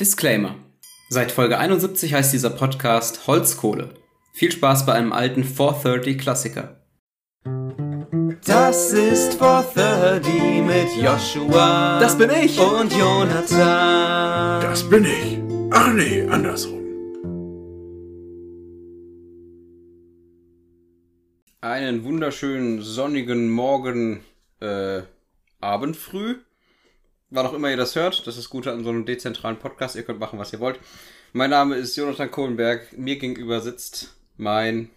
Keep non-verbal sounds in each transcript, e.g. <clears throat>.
Disclaimer. Seit Folge 71 heißt dieser Podcast Holzkohle. Viel Spaß bei einem alten 430 Klassiker. Das ist 430 mit Joshua. Das bin ich. Und Jonathan. Das bin ich. Ach nee, andersrum. Einen wunderschönen sonnigen Morgen, äh, Abend früh. Wann auch immer ihr das hört, das ist das Gute an so einem dezentralen Podcast. Ihr könnt machen, was ihr wollt. Mein Name ist Jonathan Kohlenberg. Mir gegenüber sitzt mein,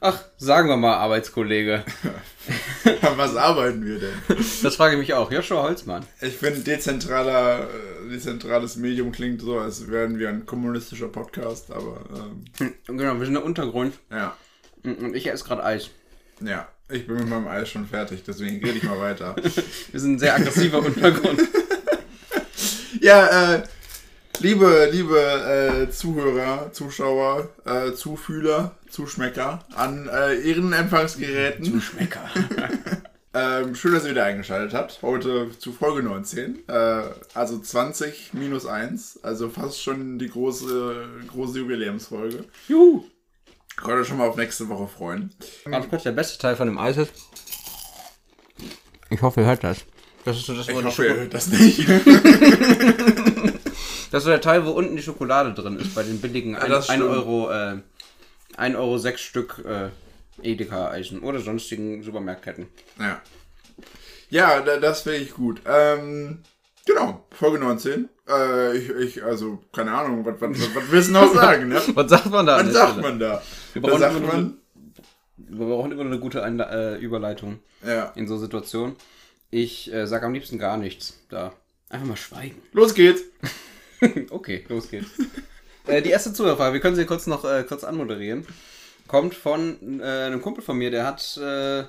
ach, sagen wir mal Arbeitskollege. <laughs> An was arbeiten wir denn? Das frage ich mich auch. Joshua Holzmann. Ich finde, dezentraler, dezentrales Medium klingt so, als wären wir ein kommunistischer Podcast, aber ähm, Hm, Genau, wir sind der Untergrund. ja, Und ich esse gerade Eis. ja. Ich bin mit meinem Eis schon fertig, deswegen rede ich mal weiter. <laughs> Wir sind ein sehr aggressiver Untergrund. Ja, äh, liebe, liebe äh, Zuhörer, Zuschauer, äh, Zufühler, Zuschmecker an äh, ihren Empfangsgeräten. Schmecker. <laughs> Ähm, schön, dass ihr wieder eingeschaltet habt. Heute zu Folge 19. Äh, also 20 minus 1. Also fast schon die große, große Jubiläumsfolge. Juhu. Könnt ihr schon mal auf nächste Woche freuen. Ganz kurz, der beste Teil von dem Eis ist. Ich hoffe, ihr hört das. Das ist so das, wo Ich die hoffe, das nicht. <laughs> das ist so der Teil, wo unten die Schokolade drin ist, bei den billigen 1 das stimmt. Euro, äh, 1 Euro 6 Stück äh, Edeka-Eisen oder sonstigen Supermarktketten. ja, ja da, das wäre ich gut. Ähm, genau, Folge 19. Äh, ich, ich, also, keine Ahnung, was, was, was, willst du noch <laughs> sagen? Ne? Was sagt man da? Was sagt Stelle? man da? Wir brauchen sagt man, Wir brauchen immer eine gute Einle äh, Überleitung ja. in so Situationen. Ich äh, sag am liebsten gar nichts da. Einfach mal schweigen. Los geht's. <laughs> Okay, los geht's. äh, die erste Zuhörerfrage, wir können sie kurz noch äh, kurz anmoderieren. Kommt von äh, einem Kumpel von mir, der hat, äh,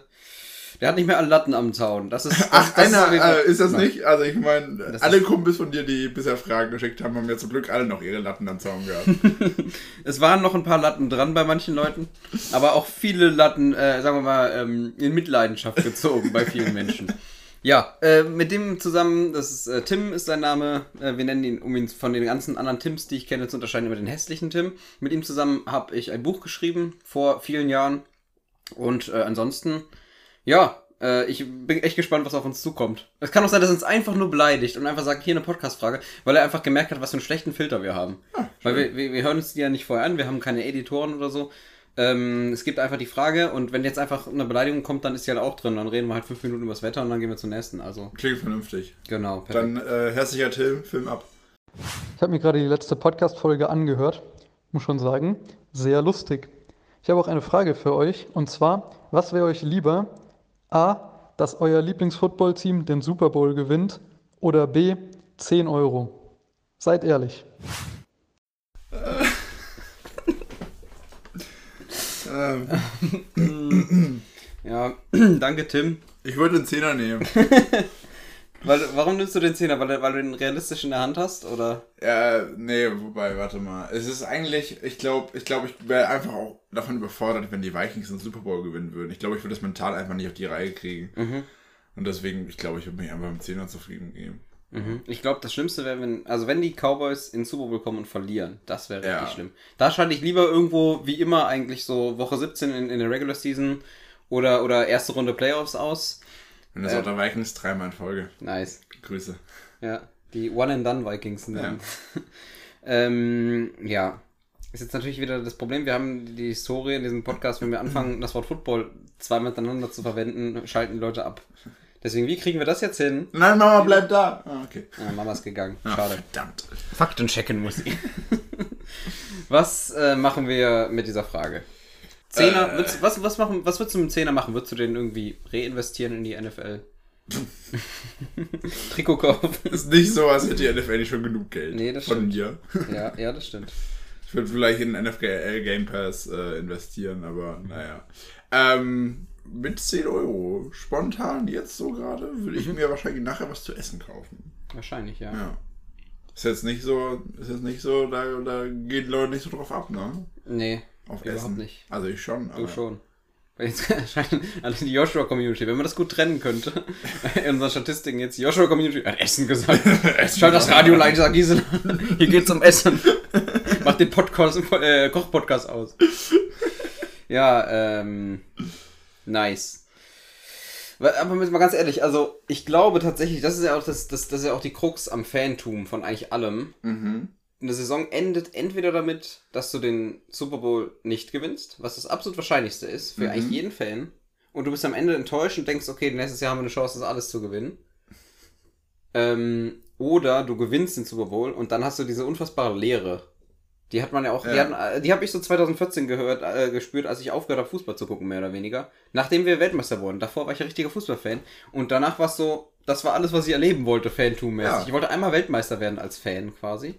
der hat nicht mehr alle Latten am Zaun. Das ist, das, Ach, das einer, jeden äh, ist das nicht? Also ich meine, alle ist- Kumpels von dir, die bisher Fragen geschickt haben, haben ja zum Glück alle noch ihre Latten am Zaun gehabt. <laughs> Es waren noch ein paar Latten dran bei manchen Leuten, aber auch viele Latten, äh, sagen wir mal, ähm, in Mitleidenschaft gezogen bei vielen Menschen. Ja, äh, mit dem zusammen, das ist äh, Tim ist sein Name. Äh, wir nennen ihn, um ihn von den ganzen anderen Tims, die ich kenne, zu unterscheiden, über den hässlichen Tim. Mit ihm zusammen habe ich ein Buch geschrieben vor vielen Jahren. Und äh, ansonsten, ja, äh, ich bin echt gespannt, was auf uns zukommt. Es kann auch sein, dass er uns einfach nur beleidigt und einfach sagt, hier eine Podcast-Frage, weil er einfach gemerkt hat, was für einen schlechten Filter wir haben. weil wir, wir, wir hören uns die ja nicht vorher an, wir haben keine Editoren oder so. Ähm, es gibt einfach die Frage und wenn jetzt einfach eine Beleidigung kommt, dann ist die halt auch drin. Dann reden wir halt fünf Minuten über das Wetter und dann gehen wir zum nächsten. Also, Klingt vernünftig. genau, perfekt. Dann äh, herzlicher Tim, Film ab. Ich habe mir gerade die letzte Podcast-Folge angehört. Muss schon sagen, sehr lustig. Ich habe auch eine Frage für euch. Und zwar, was wäre euch lieber? A, dass euer Lieblingsfootball-Team den Super Bowl gewinnt? Oder B, 10 Euro? Seid ehrlich. Ähm, Ja, <clears throat> danke Tim. ich würde einen Zehner nehmen. <laughs> Weil, warum nimmst du den Zehner? Weil, du- weil du den realistisch in der Hand hast? Oder? Ja, nee, wobei, warte mal. Es ist eigentlich, ich glaube, ich glaube, ich wäre einfach auch davon überfordert, wenn die Vikings den Super Bowl gewinnen würden. Ich glaube, ich würde das mental einfach nicht auf die Reihe kriegen. Mhm. Und deswegen, ich glaube, ich würde mich einfach mit Zehner zufrieden geben. Mhm. Ich glaube, das Schlimmste wäre, wenn, also wenn die Cowboys in Super Bowl kommen und verlieren, das wäre richtig Ja. schlimm. Da schalte ich lieber irgendwo, wie immer, eigentlich so Woche 17 in, in der Regular Season oder, oder erste Runde Playoffs aus. Minnesota Vikings dreimal in Folge. Nice. Grüße. Ja, die One-and-Done-Vikings. Ja. <laughs> ähm, ja. Ist jetzt natürlich wieder das Problem, wir haben die Historie in diesem Podcast, wenn wir anfangen, <clears throat> das Wort Football zweimal miteinander zu verwenden, schalten die Leute ab. Deswegen, wie kriegen wir das jetzt hin? Nein, Mama, bleib da. Ah, okay. Ah, Mama ist gegangen. Ah, Schade. Verdammt. Fakten checken muss ich. <laughs> was äh, machen wir mit dieser Frage? Zehner, Äh. würdest, was, was, machen, was würdest du mit dem Zehner machen? Würdest du den irgendwie reinvestieren in die NFL? <laughs> Trikot kaufen? Ist nicht so, als hätte die NFL nicht schon genug Geld. Nee, das Von stimmt. mir. ja, ja, das stimmt. Ich würde vielleicht in den NFL Game Pass äh, investieren, aber naja. Ähm, mit 10 Euro, spontan jetzt so gerade, würde ich mir wahrscheinlich nachher was zu essen kaufen. Wahrscheinlich, ja. Ja. Ist jetzt nicht so, ist jetzt nicht so, da, da gehen Leute nicht so drauf ab, ne? Nee, Auf überhaupt Essen. nicht. Also ich schon. Du aber- schon. Jetzt <laughs> an die Joshua-Community, wenn man das gut trennen könnte, <laughs> in unseren Statistiken jetzt, Joshua-Community hat Essen gesagt. <laughs> Schalt das Radio leiser, Gisela. Hier geht's um Essen. Mach den Podcast, äh, Koch-Podcast aus. Ja, ähm, nice. Aber mal ganz ehrlich, also ich glaube tatsächlich, das ist ja auch das, das, das ist ja auch die Krux am Fantum von eigentlich allem. Mhm. Eine Saison endet entweder damit, dass du den Super Bowl nicht gewinnst, was das absolut wahrscheinlichste ist für Mhm. eigentlich jeden Fan. Und du bist am Ende enttäuscht und denkst, okay, nächstes Jahr haben wir eine Chance, das alles zu gewinnen. Ähm, oder du gewinnst den Super Bowl und dann hast du diese unfassbare Leere. Die hat man ja auch, die, Ja. hatten, äh, die habe ich so 2014 gehört, äh, gespürt, als ich aufgehört habe, Fußball zu gucken, mehr oder weniger. Nachdem wir Weltmeister wurden. Davor war ich ein richtiger Fußballfan. Und danach war es so, das war alles, was ich erleben wollte, Fantum-mäßig. Ja. Ich wollte einmal Weltmeister werden als Fan quasi.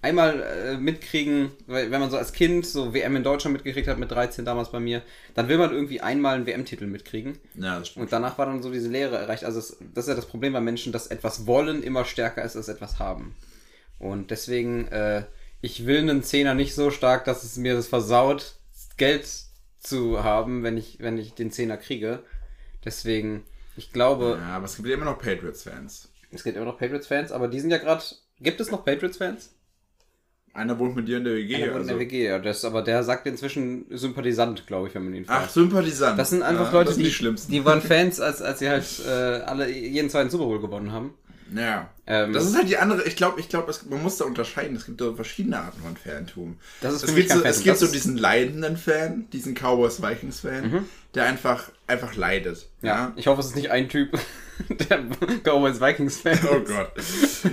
Einmal äh, mitkriegen, wenn man so als Kind so WM in Deutschland mitgekriegt hat, mit 13 damals bei mir, dann will man irgendwie einmal einen WM-Titel mitkriegen. Ja, das stimmt. Und danach war dann so diese Lehre erreicht. Also es, das ist ja das Problem bei Menschen, dass etwas wollen immer stärker ist als etwas haben. Und deswegen, äh, ich will einen Zehner nicht so stark, dass es mir das versaut, Geld zu haben, wenn ich, wenn ich den Zehner kriege. Deswegen, ich glaube, Ja, aber es gibt ja immer noch Patriots-Fans. es gibt immer noch Patriots-Fans, aber die sind ja gerade. Gibt es noch Patriots-Fans? Einer wohnt mit dir in der WG. Einer wohnt in also. der WG, ja. Das, aber der sagt inzwischen Sympathisant, glaube ich, wenn man ihn fragt. Ach, Sympathisant. Das sind einfach ja, Leute, die, die schlimmsten. die waren <laughs> Fans, als, als sie halt äh, alle jeden zweiten Super Bowl gewonnen haben. Ja. Ähm, das ist halt die andere, ich glaube, ich glaube, man muss da unterscheiden. Es gibt so verschiedene Arten von Fantum. Das ist für es mich gibt kein so, es Fantum. gibt Das so diesen leidenden Fan, diesen Cowboys Vikings Fan, der einfach einfach leidet. Ja, Ja. ich hoffe, es ist nicht ein Typ, <laughs> der Cowboys Vikings Fan Oh ist. Gott.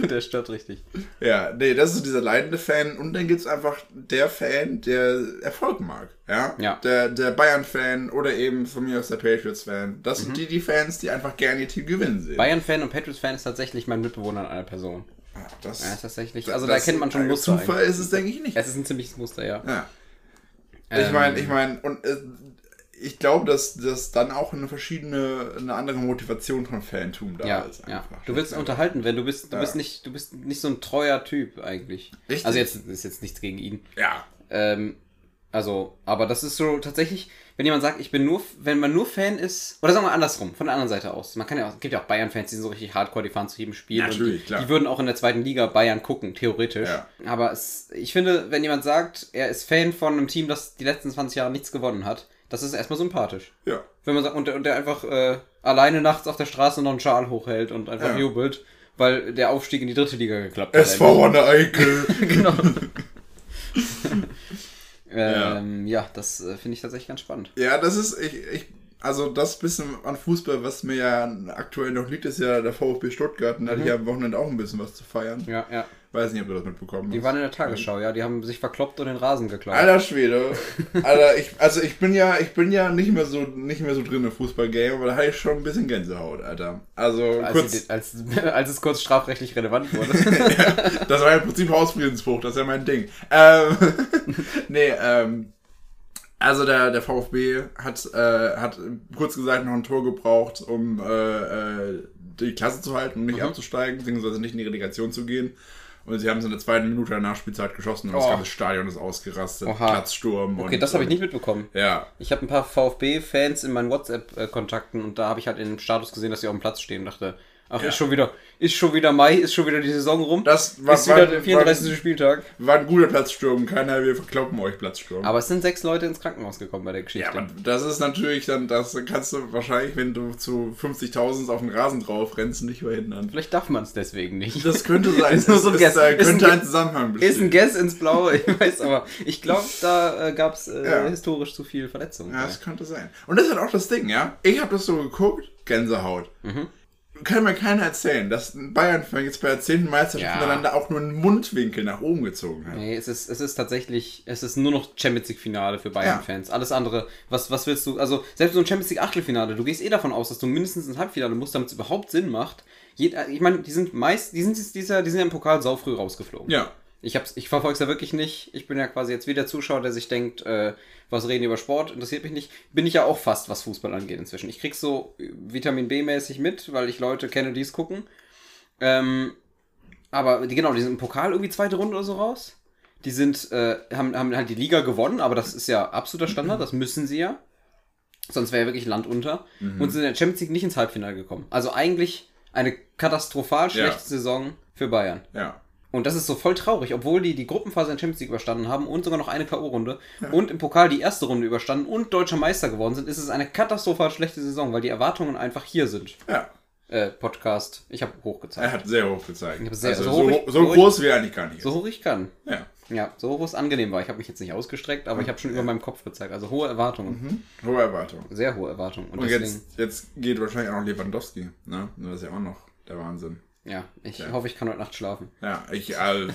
<laughs> Der stört richtig. Ja, nee, das ist dieser leidende Fan und dann gibt's einfach der Fan, der Erfolg mag. Ja. Ja. Der, der Bayern-Fan oder eben von mir aus der Patriots-Fan. Das sind die, die Fans, die einfach gerne ihr Team gewinnen sehen. Bayern-Fan und Patriots-Fan ist tatsächlich mein Mitbewohner in einer Person. Ja, das, Ja, ist tatsächlich. Also da das- erkennt man schon ein Muster. Zufall eigentlich. ist es, denke ich, nicht. Es ist ein ziemliches Muster, ja. Ja. Ich Ähm, meine, ich meine, und äh, ich glaube, dass, dass dann auch eine verschiedene, eine andere Motivation von Fantum da Ja, ist. ja. Einfach. Du willst unterhalten, wenn du bist, du Ja. bist nicht, du bist nicht so ein treuer Typ eigentlich. Richtig. Also jetzt ist jetzt nichts gegen ihn. Ja. Ähm, also, aber das ist so tatsächlich, wenn jemand sagt, ich bin nur, wenn man nur Fan ist, oder sagen wir andersrum, von der anderen Seite aus. Man kann ja auch, es gibt ja auch Bayern-Fans, die sind so richtig hardcore, die fahren zu jedem Spiel. Natürlich, und die, klar. die würden auch in der zweiten Liga Bayern gucken, theoretisch. Ja. Aber es, ich finde, wenn jemand sagt, er ist Fan von einem Team, das die letzten 20 Jahre nichts gewonnen hat, das ist erstmal sympathisch. Ja. Wenn man sagt, und der, und der einfach äh, alleine nachts auf der Straße noch einen Schal hochhält und einfach Ja. jubelt, weil der Aufstieg in die dritte Liga geklappt hat. SV Ronne Eickel. <laughs> genau. <laughs> ähm, ja. das äh, finde ich tatsächlich ganz spannend. ja, das ist, ich, ich, also das bisschen an Fußball, was mir ja aktuell noch liegt, ist ja der VfB Stuttgart. Und da hatte ich ja am Wochenende auch ein bisschen was zu feiern. Ja, ja. Weiß nicht, ob du das mitbekommen Die hast. waren in der Tagesschau, ja. Die haben sich verkloppt und den Rasen geklaut. Alter Schwede. Alter, ich, also ich bin ja, ich bin ja nicht mehr so, nicht mehr so drin im Fußballgame, aber da hatte ich schon ein bisschen Gänsehaut, Alter. Also als, kurz, sie, als, <laughs> als es kurz strafrechtlich relevant wurde. <laughs> das war ja im Prinzip Hausfriedensbruch, das ist ja mein Ding. Ähm, <laughs> nee, ähm, also der, der VfB hat, äh, hat kurz gesagt noch ein Tor gebraucht, um äh, äh, die Klasse zu halten und nicht Mhm. abzusteigen, beziehungsweise nicht in die Relegation zu gehen. Und sie haben es in der zweiten Minute der Nachspielzeit geschossen und das Oh. ganze Stadion ist ausgerastet. Oha. Platzsturm. Okay, und, das habe ich und- nicht mitbekommen. Ja, Ich habe ein paar VfB-Fans in meinen WhatsApp-Kontakten und da habe ich halt in dem Status gesehen, dass sie auf dem Platz stehen und dachte, ach, Ja. ist schon wieder, ist schon wieder Mai, ist schon wieder die Saison rum. das war, ist war, wieder der war, 34. Spieltag. war ein guter Platzsturm. Keiner, wir verkloppen euch Platzsturm. Aber es sind sechs Leute ins Krankenhaus gekommen bei der Geschichte. Ja, aber das ist natürlich dann, das kannst du wahrscheinlich, wenn du zu 50.000 auf den Rasen drauf rennst, nicht verhindern. Vielleicht darf man es deswegen nicht. Das könnte sein. <laughs> Ist nur so ein Es Guess. Da Ist ein könnte ein Zusammenhang Ist ein bestehen. Guess ins Blaue, ich weiß aber. Ich glaube, da äh, gab es äh, Ja. historisch zu viel Verletzungen. Ja, das könnte sein. Und das ist halt auch das Ding, ja. Ich habe das so geguckt, Gänsehaut. Kann mir keiner erzählen, dass ein Bayern-Fan jetzt bei der 10. Meisterschaft Ja. miteinander auch nur einen Mundwinkel nach oben gezogen hat. Nee, es ist, es ist tatsächlich, es ist nur noch Champions League Finale für Bayern-Fans. Alles andere, was, was willst du, also selbst so ein Champions League Achtelfinale, du gehst eh davon aus, dass du mindestens ins Halbfinale musst, damit es überhaupt Sinn macht. Jed- ich meine, die sind meist, die sind, jetzt dieser, die sind ja im Pokal saufrüh rausgeflogen. Ja. Ich, hab's- ich verfolge es ja wirklich nicht. Ich bin ja quasi jetzt wieder Zuschauer, der sich denkt, äh, was reden die über Sport, interessiert mich nicht. Bin ich ja auch fast, was Fußball angeht inzwischen. Ich krieg so äh, Vitamin B-mäßig mit, weil ich Leute kenne, die es gucken. Ähm, aber die, genau, die sind im Pokal irgendwie zweite Runde oder so raus. Die sind, äh, haben, haben halt die Liga gewonnen, aber das ist ja absoluter Standard, das müssen sie ja. Sonst wäre ja wirklich Land unter. Mhm. Und sind in der Champions League nicht ins Halbfinale gekommen. Also eigentlich eine katastrophal schlechte Ja. Saison für Bayern. Ja. Und das ist so voll traurig, obwohl die die Gruppenphase in Champions League überstanden haben und sogar noch eine K.O.-Runde und im Pokal die erste Runde überstanden und deutscher Meister geworden sind, ist es eine katastrophal schlechte Saison, weil die Erwartungen einfach hier sind. Ja. Äh, Podcast. Ich habe Er hochgezeigt. hat sehr hoch gezeigt. Ich hab sehr- also so hoch so, ich- so groß wie er eigentlich gar nicht ist. So hoch ich kann. Ja. Ja, so hoch es angenehm war. Ich habe mich jetzt nicht ausgestreckt, aber ich habe schon über meinem Kopf gezeigt. Also hohe Erwartungen. Hohe Erwartung. Sehr hohe Erwartungen. Und, Und deswegen, jetzt, jetzt geht wahrscheinlich auch noch Lewandowski. Ne? Das ist ja auch noch der Wahnsinn. Ja, ich Ja. hoffe, ich kann heute Nacht schlafen. Ja, ich, äh,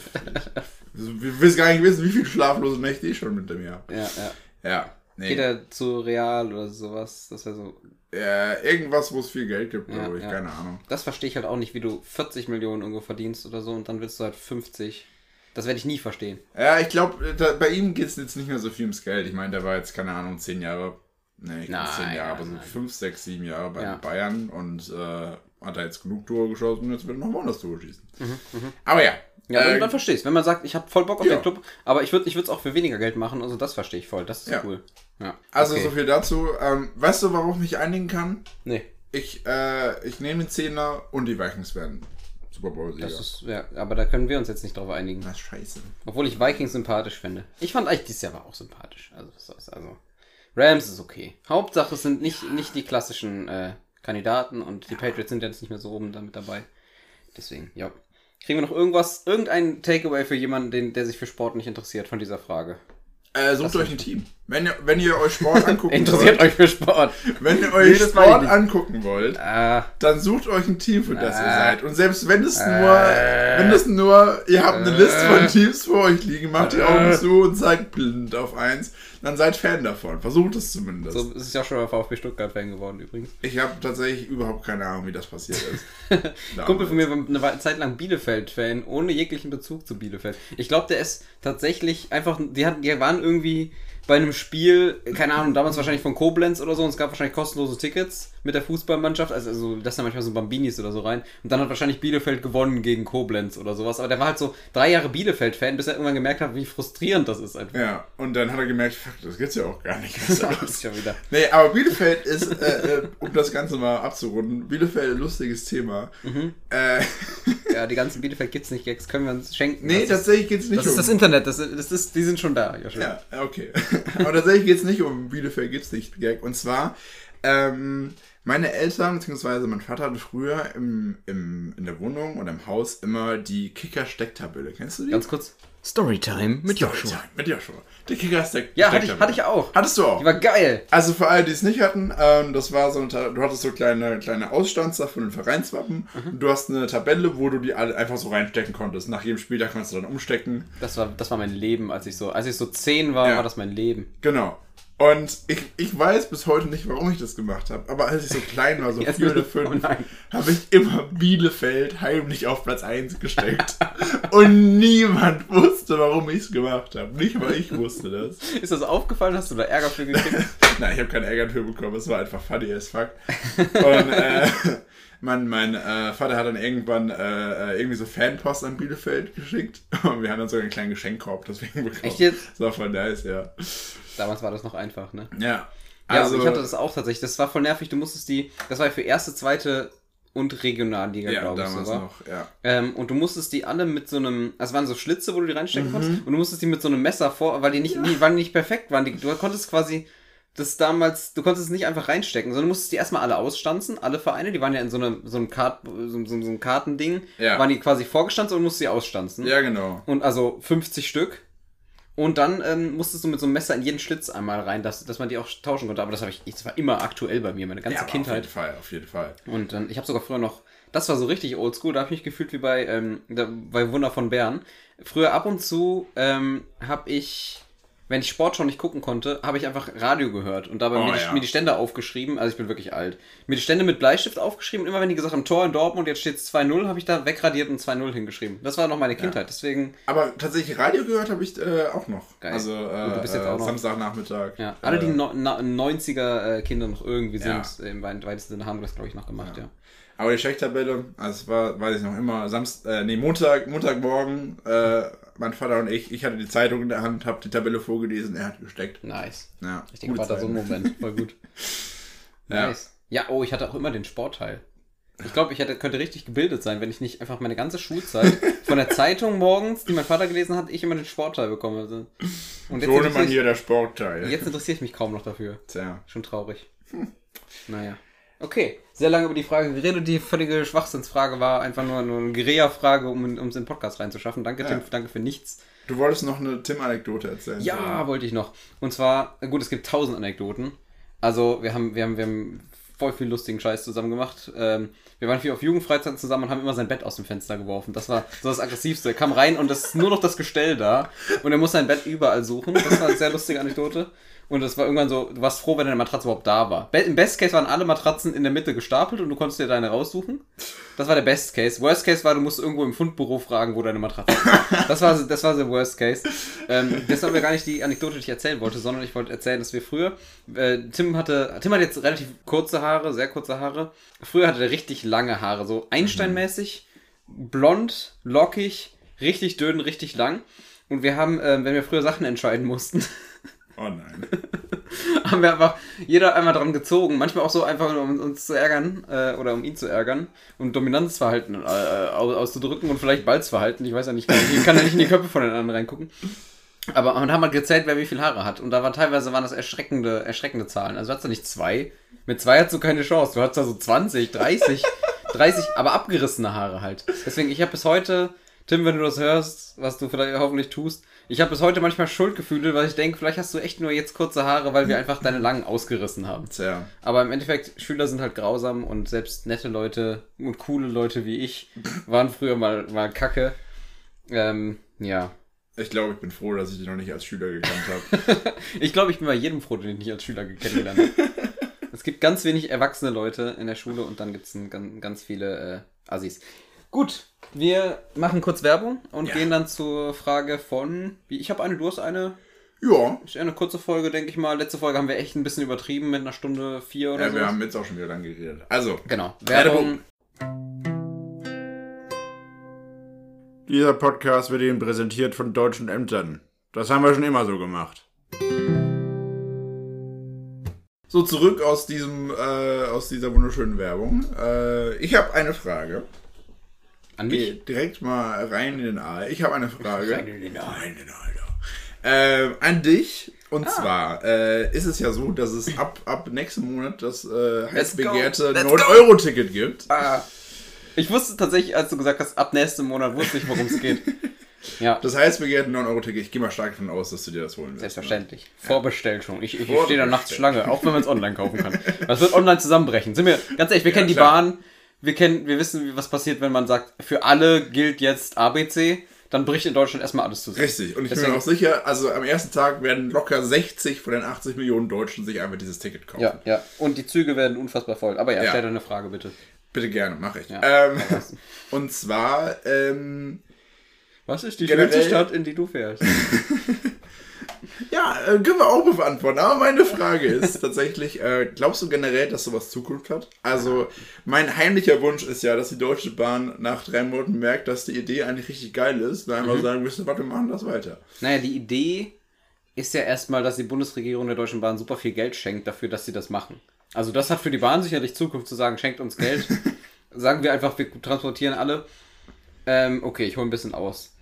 wir wissen gar nicht wissen, wie viele schlaflose Nächte ich schon hinter mir habe. Ja, ja. Ja. Nee. Geht er zu Real oder sowas? Das wäre so. äh, irgendwas, wo es viel Geld gibt, Ja, glaube ich. ja. Keine Ahnung. Das verstehe ich halt auch nicht, wie du 40 Millionen irgendwo verdienst oder so und dann willst du halt 50. Das werde ich nie verstehen. Ja, ich glaube, bei ihm geht es jetzt nicht mehr so viel ums Geld. Ich meine, der war jetzt, keine Ahnung, zehn Jahre. Nee, ich glaube zehn Jahre, aber so nein. fünf, sechs, sieben Jahre bei Ja. Bayern und äh, hat er jetzt genug Tore geschossen und jetzt wird er noch woanders Tore schießen. Mhm, Aber ja. Ja, äh, dann, verstehe ich Wenn man sagt, ich habe voll Bock auf Ja. den Club, aber ich würde ich es auch für weniger Geld machen, also das verstehe ich voll. Das ist Ja. cool. Ja. also okay. so viel dazu. Ähm, weißt du, warum ich mich einigen kann? Nee, Ich, äh, ich nehme den Zehner und die Vikings werden Super Bowl-Sieger. ja, aber da können wir uns jetzt nicht drauf einigen. Na, scheiße. Obwohl ich Vikings sympathisch finde. Ich fand eigentlich dieses Jahr war auch sympathisch. Also, also Rams ist okay. Hauptsache es sind nicht, nicht die klassischen äh, Kandidaten und die Patriots sind jetzt nicht mehr so oben damit dabei. Deswegen, ja. Kriegen wir noch irgendwas, irgendein Takeaway für jemanden, den, der sich für Sport nicht interessiert von dieser Frage? Äh, sucht euch ein Team. Wenn ihr, wenn ihr euch Sport <laughs> angucken Interessiert wollt, euch für Sport? wenn ihr euch Sport nicht. angucken wollt, Ah, dann sucht euch ein Team, für das ihr Ah. seid. Und selbst wenn es nur, wenn es nur, ihr habt eine Liste von Teams vor euch liegen, macht die Augen zu und zeigt blind auf eins, dann seid Fan davon. Versucht es zumindest. so ist ja schon mal VfB Stuttgart-Fan geworden übrigens. Ich habe tatsächlich überhaupt keine Ahnung, wie das passiert ist. <laughs> Kumpel von mir war eine Zeit lang Bielefeld-Fan, ohne jeglichen Bezug zu Bielefeld. Ich glaube, der ist tatsächlich einfach, die, hatten, die waren irgendwie bei einem Spiel, keine Ahnung, damals wahrscheinlich von Koblenz oder so, und es gab wahrscheinlich kostenlose Tickets mit der Fußballmannschaft, also, also das sind manchmal so Bambinis oder so rein, und dann hat wahrscheinlich Bielefeld gewonnen gegen Koblenz oder sowas, aber der war halt so drei Jahre Bielefeld-Fan, bis er irgendwann gemerkt hat, wie frustrierend das ist einfach. Ja, und dann hat er gemerkt, fuck, das gibt's ja auch gar nicht. <laughs> Das ist schon wieder. Nee, aber Bielefeld ist, äh, äh, um das Ganze mal abzurunden, Bielefeld ein lustiges Thema. Mhm. Äh, <laughs> Ja, die ganzen Bielefeld gibt's nicht, Gags können wir uns schenken. nee, das ist, tatsächlich geht's nicht das ist um... das Internet, das, ist- das ist, die sind schon da, Joshua. Ja, okay. <laughs> Aber tatsächlich geht es nicht um Bielefeld gibt's nicht Gag. Und zwar, ähm, meine Eltern, beziehungsweise mein Vater hatte früher im, im, in der Wohnung oder im Haus immer die Kicker-Stecktabelle. Kennst du die? Ganz kurz. Storytime mit Joshua. Ja, mit Joshua. Die Kicker-Stecktabelle. Ja, hatte ich, hatte ich auch. Hattest du auch? Die war geil. Also für alle, die es nicht hatten, ähm, das war so eine, Ta- du hattest so kleine, kleine Ausstanzer von den Vereinswappen. Mhm. Du hast eine Tabelle, wo du die alle einfach so reinstecken konntest. Nach jedem Spieltag kannst du dann umstecken. Das war, das war mein Leben, als ich so, als ich so zehn war, Ja. war das mein Leben. Genau. Und ich, ich weiß bis heute nicht, warum ich das gemacht habe. Aber als ich so klein war, so <laughs> Jetzt vier oder. <laughs> Oh fünf, nein. habe ich immer Bielefeld heimlich auf Platz 1 gesteckt. <laughs> Und niemand wusste, warum ich es gemacht habe. Nicht mal ich wusste das. Ist das aufgefallen? Hast du da Ärger für gekriegt? Nein, ich habe keinen Ärger dafür bekommen. Es war einfach funny as fuck. Und äh, mein, mein äh, Vater hat dann irgendwann äh, äh, irgendwie so Fanpost an Bielefeld geschickt. <laughs> Und wir haben dann sogar einen kleinen Geschenkkorb deswegen bekommen. Echt jetzt? Das war voll nice, ja. Damals war das noch einfach, ne? Ja. Ja, Also, aber ich hatte das auch tatsächlich. Das war voll nervig. Du musstest die, das war ja für erste, zweite und Regionalliga, ja, glaube ich damals sogar. noch, ja. Ähm, und du musstest die alle mit so einem, also waren so Schlitze, wo du die reinstecken Mhm. konntest, und du musstest die mit so einem Messer vor, weil die nicht, die waren nicht perfekt waren. Die, du konntest quasi das damals, du konntest es nicht einfach reinstecken, sondern du musstest die erstmal alle ausstanzen, alle Vereine, die waren ja in so einem, so einem, Kart, so, so, so einem Kartending, Ja. waren die quasi vorgestanzt und musst sie ausstanzen. Ja, genau. Und also 50 Stück. Und dann ähm, musstest du mit so einem Messer in jeden Schlitz einmal rein, dass, dass man die auch tauschen konnte. Aber das habe ich, das war immer aktuell bei mir, meine ganze Ja, Kindheit. Auf jeden Fall, auf jeden Fall. Und dann, ich habe sogar früher noch, das war so richtig oldschool, da habe ich mich gefühlt wie bei, ähm, da, bei Wunder von Bern. Früher ab und zu ähm, habe ich, wenn ich Sport schon nicht gucken konnte, habe ich einfach Radio gehört und dabei Oh, mir, die, ja. mir die Stände aufgeschrieben, also ich bin wirklich alt, mir die Stände mit Bleistift aufgeschrieben und immer wenn die gesagt haben, Tor in Dortmund, jetzt steht es 2-0, habe ich da wegradiert und 2-0 hingeschrieben. Das war noch meine Kindheit, deswegen, Aber tatsächlich Radio gehört habe ich äh, auch noch. Geil. Also äh, Und du bist jetzt auch noch- Samstagnachmittag. ja. Alle, die äh, no, na, 90er äh, Kinder noch irgendwie Ja. sind, im weit- weitesten Sinne haben das, glaube ich, noch gemacht, ja. Aber die Stecktabelle, also es war, weiß ich noch immer, Samst, äh, nee, Montag, Montagmorgen, äh, mein Vater und ich, ich hatte die Zeitung in der Hand, habe die Tabelle vorgelesen, er hat gesteckt. Nice. Ja, Ich denke, war da so ein. Moment. Voll gut. <laughs> Ja. Nice. Ja, oh, ich hatte auch immer den Sportteil. Ich glaube, ich hätte, könnte richtig gebildet sein, wenn ich nicht einfach meine ganze Schulzeit von der Zeitung morgens, die mein Vater gelesen hat, ich immer den Sportteil bekomme. Also- Und jetzt, So man hier der Sportteil. jetzt interessiere ich mich kaum noch dafür. Tja. Schon traurig. Naja. Okay, sehr lange über die Frage geredet. Die völlige Schwachsinnsfrage war einfach nur, nur eine Guerilla-Frage, um, es in den Podcast reinzuschaffen. Danke, Tim, Ja. danke für nichts. Du wolltest noch eine Tim-Anekdote erzählen. Ja, wollte ich noch. Und zwar, gut, es gibt tausend Anekdoten. Also, wir haben, wir haben, wir haben voll viel lustigen Scheiß zusammen gemacht. Ähm, wir waren viel auf Jugendfreizeit zusammen und haben immer sein Bett aus dem Fenster geworfen. Das war so das Aggressivste. Er kam rein und es ist nur noch das Gestell da. Und er muss sein Bett überall suchen. Das war eine sehr lustige Anekdote. Und es war irgendwann so, du warst froh, wenn deine Matratze überhaupt da war. Im Best Case waren alle Matratzen in der Mitte gestapelt und du konntest dir deine raussuchen. Das war der Best Case. Worst Case war, du musst irgendwo im Fundbüro fragen, wo deine Matratze ist. Das war, das war der Worst Case. Ähm, das war aber gar nicht die Anekdote, die ich erzählen wollte, sondern ich wollte erzählen, dass wir früher, äh, Tim hatte, Tim hat jetzt relativ kurze Haare, sehr kurze Haare. Früher hatte er richtig lange Haare, so Einsteinmäßig, blond, lockig, richtig dünn, richtig lang. Und wir haben, äh, wenn wir früher Sachen entscheiden mussten, <laughs> Oh nein. <laughs> haben wir einfach jeder einmal dran gezogen. Manchmal auch so einfach, um uns zu ärgern äh, oder um ihn zu ärgern und Dominanzverhalten äh, aus, auszudrücken und vielleicht Balzverhalten. Ich weiß ja nicht, ich kann ja nicht in die Köpfe von den anderen reingucken. Aber und haben halt gezählt, wer wie viel Haare hat. Und da war teilweise waren das erschreckende, erschreckende Zahlen. Also du hattest da nicht zwei. Mit zwei hast du keine Chance. Du hattest da so 20, 30, 30, aber abgerissene Haare halt. Deswegen, ich habe bis heute, Tim, wenn du das hörst, was du vielleicht hoffentlich tust, ich habe bis heute manchmal Schuldgefühle, weil ich denke, vielleicht hast du echt nur jetzt kurze Haare, weil wir einfach deine langen ausgerissen haben. Tja. Aber im Endeffekt, Schüler sind halt grausam und selbst nette Leute und coole Leute wie ich waren früher mal, mal kacke. Ähm, ja. Ich glaube, ich bin froh, dass ich dich noch nicht als Schüler gekannt habe. <laughs> Ich glaube, ich bin bei jedem froh, den ich nicht als Schüler kennengelernt habe. <laughs> es gibt ganz wenig erwachsene Leute in der Schule und dann gibt es ganz, ganz viele äh, Assis. Gut, wir machen kurz Werbung und Ja. gehen dann zur Frage von. Wie, ich habe eine, du hast eine. ja. Ist eine kurze Folge, denke ich mal. Letzte Folge haben wir echt ein bisschen übertrieben mit einer Stunde vier oder ja so. wir haben jetzt auch schon wieder lang geredet. Also, Genau. Werbung. Werbung. dieser Podcast wird Ihnen präsentiert von deutschen Ämtern. Das haben wir schon immer so gemacht. So, zurück aus diesem, äh, aus dieser wunderschönen Werbung. Äh, ich habe eine Frage. An Geh mich. direkt mal rein in den Aal. Ich habe eine Frage. Rein in den Aal. Rein in den Aal, äh, An dich. Und Ah. zwar äh, ist es ja so, dass es ab, ab nächsten Monat das äh, heiß begehrte Let's 9-Euro-Ticket gibt. Ah. Ich wusste tatsächlich, als du gesagt hast, ab nächsten Monat wusste ich, worum es geht. <laughs> Ja, Das heiß begehrte 9-Euro-Ticket. Ich gehe mal stark davon aus, dass du dir das holen wirst. selbstverständlich. Vorbestellt schon. Ich, ich Vorbestellt. stehe da nachts Schlange, auch wenn man es online kaufen kann. Das wird online zusammenbrechen. Sind wir, ganz ehrlich, wir Ja, kennen die klar. Bahn, wir kennen, wir wissen, was passiert, wenn man sagt, für alle gilt jetzt ABC, dann bricht in Deutschland erstmal alles zusammen. Richtig. Und ich bin Deswegen- mir auch sicher, also am ersten Tag werden locker 60 von den 80 Millionen Deutschen sich einfach dieses Ticket kaufen. Ja, ja. Und die Züge werden unfassbar voll. Aber ja, Ja. stell deine Frage bitte. Bitte gerne, mache ich. Ja, ähm, <laughs> und zwar, ähm, Was ist die schönste Stadt, in die du fährst? <laughs> ja, äh, können wir auch beantworten. Aber meine Frage ist <laughs> tatsächlich, äh, glaubst du generell, dass sowas Zukunft hat? Also, mein heimlicher Wunsch ist ja, dass die Deutsche Bahn nach drei Monaten merkt, dass die Idee eigentlich richtig geil ist. Und einfach sagen, wisst ihr was, wir machen das weiter. Naja, die Idee ist ja erstmal, dass die Bundesregierung der Deutschen Bahn super viel Geld schenkt dafür, dass sie das machen. Also das hat für die Bahn sicherlich Zukunft zu sagen, schenkt uns Geld. <laughs> Sagen wir einfach, wir transportieren alle. Ähm, okay, ich hole ein bisschen aus.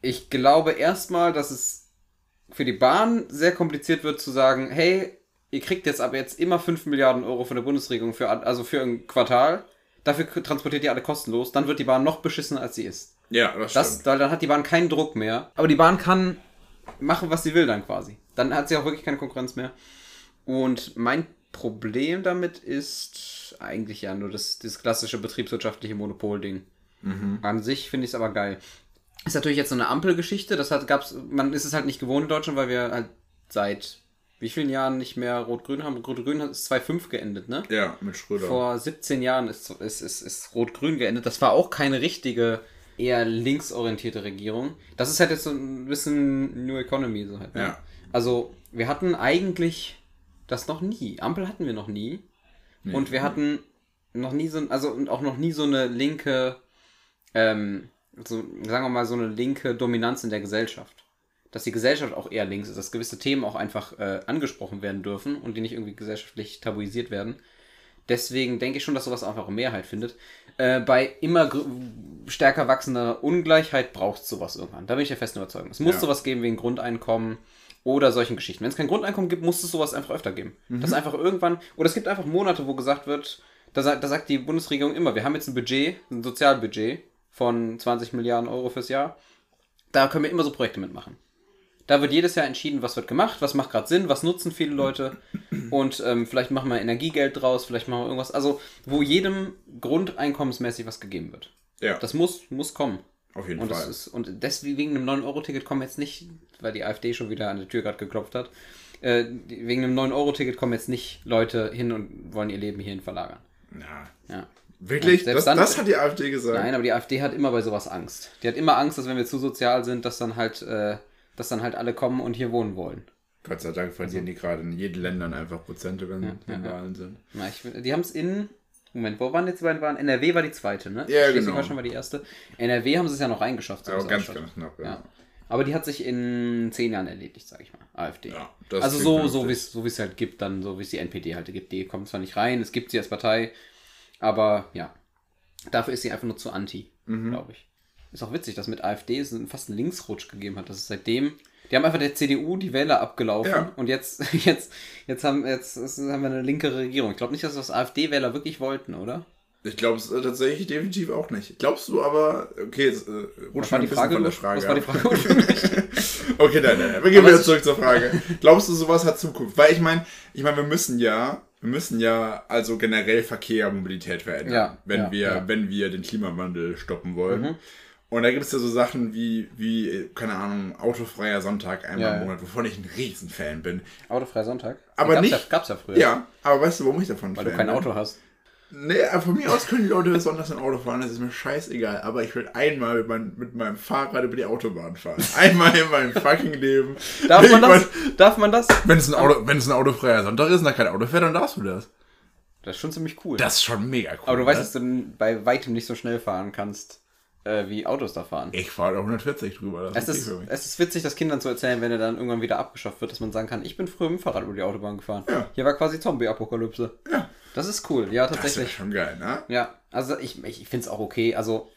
Ich glaube erstmal, dass es für die Bahn sehr kompliziert wird zu sagen, hey, ihr kriegt jetzt aber jetzt immer 5 Milliarden Euro von der Bundesregierung für, also für ein Quartal. Dafür transportiert ihr alle kostenlos. Dann wird die Bahn noch beschissener, als sie ist. Ja, das, Das, stimmt. weil dann hat die Bahn keinen Druck mehr. Aber die Bahn kann machen, was sie will dann quasi. Dann hat sie auch wirklich keine Konkurrenz mehr. Und mein Problem damit ist eigentlich ja nur das, das klassische betriebswirtschaftliche Monopol-Ding. An sich finde ich es aber geil. Ist natürlich jetzt so eine Ampelgeschichte. Das hat, gab's, man ist es halt nicht gewohnt in Deutschland, weil wir halt seit wie vielen Jahren nicht mehr Rot-Grün haben. Rot-Grün hat- ist 2.5 geendet, ne? Ja, mit Schröder. Vor 17 Jahren ist, ist, ist, ist Rot-Grün geendet. Das war auch keine richtige, eher linksorientierte Regierung. Das ist halt jetzt so ein bisschen New Economy. So halt, ne? Ja. Also, wir hatten eigentlich das noch nie. Ampel hatten wir noch nie. Und wir hatten noch nie so, also und auch noch nie so eine linke, ähm, so, sagen wir mal, so eine linke Dominanz in der Gesellschaft. Dass die Gesellschaft auch eher links ist, dass gewisse Themen auch einfach äh, angesprochen werden dürfen und die nicht irgendwie gesellschaftlich tabuisiert werden. Deswegen denke ich schon, dass sowas einfach eine Mehrheit findet. Äh, bei immer stärker wachsender Ungleichheit braucht es sowas irgendwann. Da bin ich der festen Überzeugung. Es muss Ja. sowas geben wegen Grundeinkommen oder solchen Geschichten. Wenn es kein Grundeinkommen gibt, muss es sowas einfach öfter geben. Das einfach irgendwann, oder es gibt einfach Monate, wo gesagt wird, da, sagt- da sagt die Bundesregierung immer, wir haben jetzt ein Budget, ein Sozialbudget von 20 Milliarden Euro fürs Jahr. Da können wir immer so Projekte mitmachen. Da wird jedes Jahr entschieden, was wird gemacht, was macht gerade Sinn, was nutzen viele Leute und ähm, vielleicht machen wir Energiegeld draus, vielleicht machen wir irgendwas. Also, wo jedem grundeinkommensmäßig was gegeben wird. Ja, Das muss, muss kommen. auf jeden Und, Fall. ist, und deswegen wegen einem 9-Euro-Ticket kommen jetzt nicht, weil die AfD schon wieder an der Tür gerade geklopft hat, äh, wegen einem 9-Euro-Ticket kommen jetzt nicht Leute hin und wollen ihr Leben hierhin verlagern. Ja. Ja. Wirklich? Das, dann- das hat die AfD gesagt. Nein, aber die AfD hat immer bei sowas Angst. Die hat immer Angst, dass wenn wir zu sozial sind, dass dann halt, äh, dass dann halt alle kommen und hier wohnen wollen. Gott sei Dank verlieren die gerade in jeden Ländern einfach Prozente, wenn ja, wenn ja. Wahlen sind. Na, ich, die haben es in. Moment, wo waren jetzt die beiden? Waren? NRW war die zweite, ne? Ja, genau. Schleswig-Holstein war die erste. NRW haben sie es ja noch reingeschafft. so Aber ganz, schon. ganz knapp, ja. Ja. Aber die hat sich in zehn Jahren erledigt, sag ich mal. AfD. Ja, das also so, so wie es so wie es halt gibt, dann so wie es die NPD halt gibt. Die kommt zwar nicht rein, es gibt sie als Partei, aber ja. Dafür ist sie einfach nur zu anti, Mhm. glaube ich. Ist auch witzig, dass mit AfD es fast einen Linksrutsch gegeben hat. Das ist seitdem. Die haben einfach der CDU die Wähler abgelaufen Ja. und jetzt, <laughs> jetzt, jetzt haben, jetzt haben wir eine linke Regierung. Ich glaube nicht, dass das AfD-Wähler wirklich wollten, oder? Ich glaube es äh, tatsächlich definitiv auch nicht. Glaubst du aber, okay, jetzt äh, war wir die ein Frage? von der? Frage. Was war die. Frage? <laughs> Okay, nein, nein, nein. Wir gehen Aber wieder zurück zur Frage. Glaubst du, sowas hat Zukunft? Weil ich meine, ich meine, wir müssen ja, wir müssen ja also generell Verkehr, Mobilität verändern, Ja, wenn ja, wir, ja. Mhm. wenn wir den Klimawandel stoppen wollen. Und da gibt es ja so Sachen wie, wie, keine Ahnung, autofreier Sonntag einmal im. Monat, wovon ich ein Riesenfan bin. Autofreier Sonntag? Aber gab's nicht- Ja, gab's ja früher. Ja, aber weißt du, warum ich davon Weil du kein bin? Auto hast. Nee, von mir aus können die Leute sonntags ein Auto fahren, das ist mir scheißegal. Aber ich will einmal mit, mein, mit meinem Fahrrad über die Autobahn fahren. <laughs> Einmal in meinem fucking Leben. Darf man das? mein, Darf man das? Wenn es ein, Auto, wenn es ein autofreier Sonntag ist und da kein Auto fährt, dann darfst du das. Das ist schon ziemlich cool. Das ist schon mega cool. Aber du weißt, ne? dass du bei weitem nicht so schnell fahren kannst, äh, wie Autos da fahren. Ich fahre da 140 drüber. Das Es ist okay es ist witzig, das Kindern zu erzählen, wenn er dann irgendwann wieder abgeschafft wird, dass man sagen kann, ich bin früher mit dem Fahrrad über die Autobahn gefahren. Ja. Hier war quasi Zombie-Apokalypse. Ja. Das ist cool, ja, Das ist tatsächlich. schon geil, ne? Ja, also ich, ich, ich finde es auch okay. Also,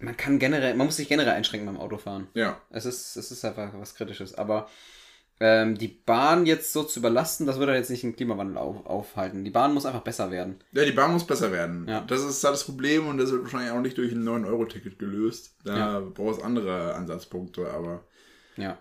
man kann generell, man muss sich generell einschränken beim Autofahren. Ja. Es ist, es ist einfach was Kritisches. Aber ähm, die Bahn jetzt so zu überlasten, das würde jetzt nicht den Klimawandel auf, aufhalten. Die Bahn muss einfach besser werden. Ja, die Bahn muss besser werden. Ja. Das ist da das Problem und das wird wahrscheinlich auch nicht durch ein 9-Euro-Ticket gelöst. Da Ja. brauchst andere Ansatzpunkte, aber Ja.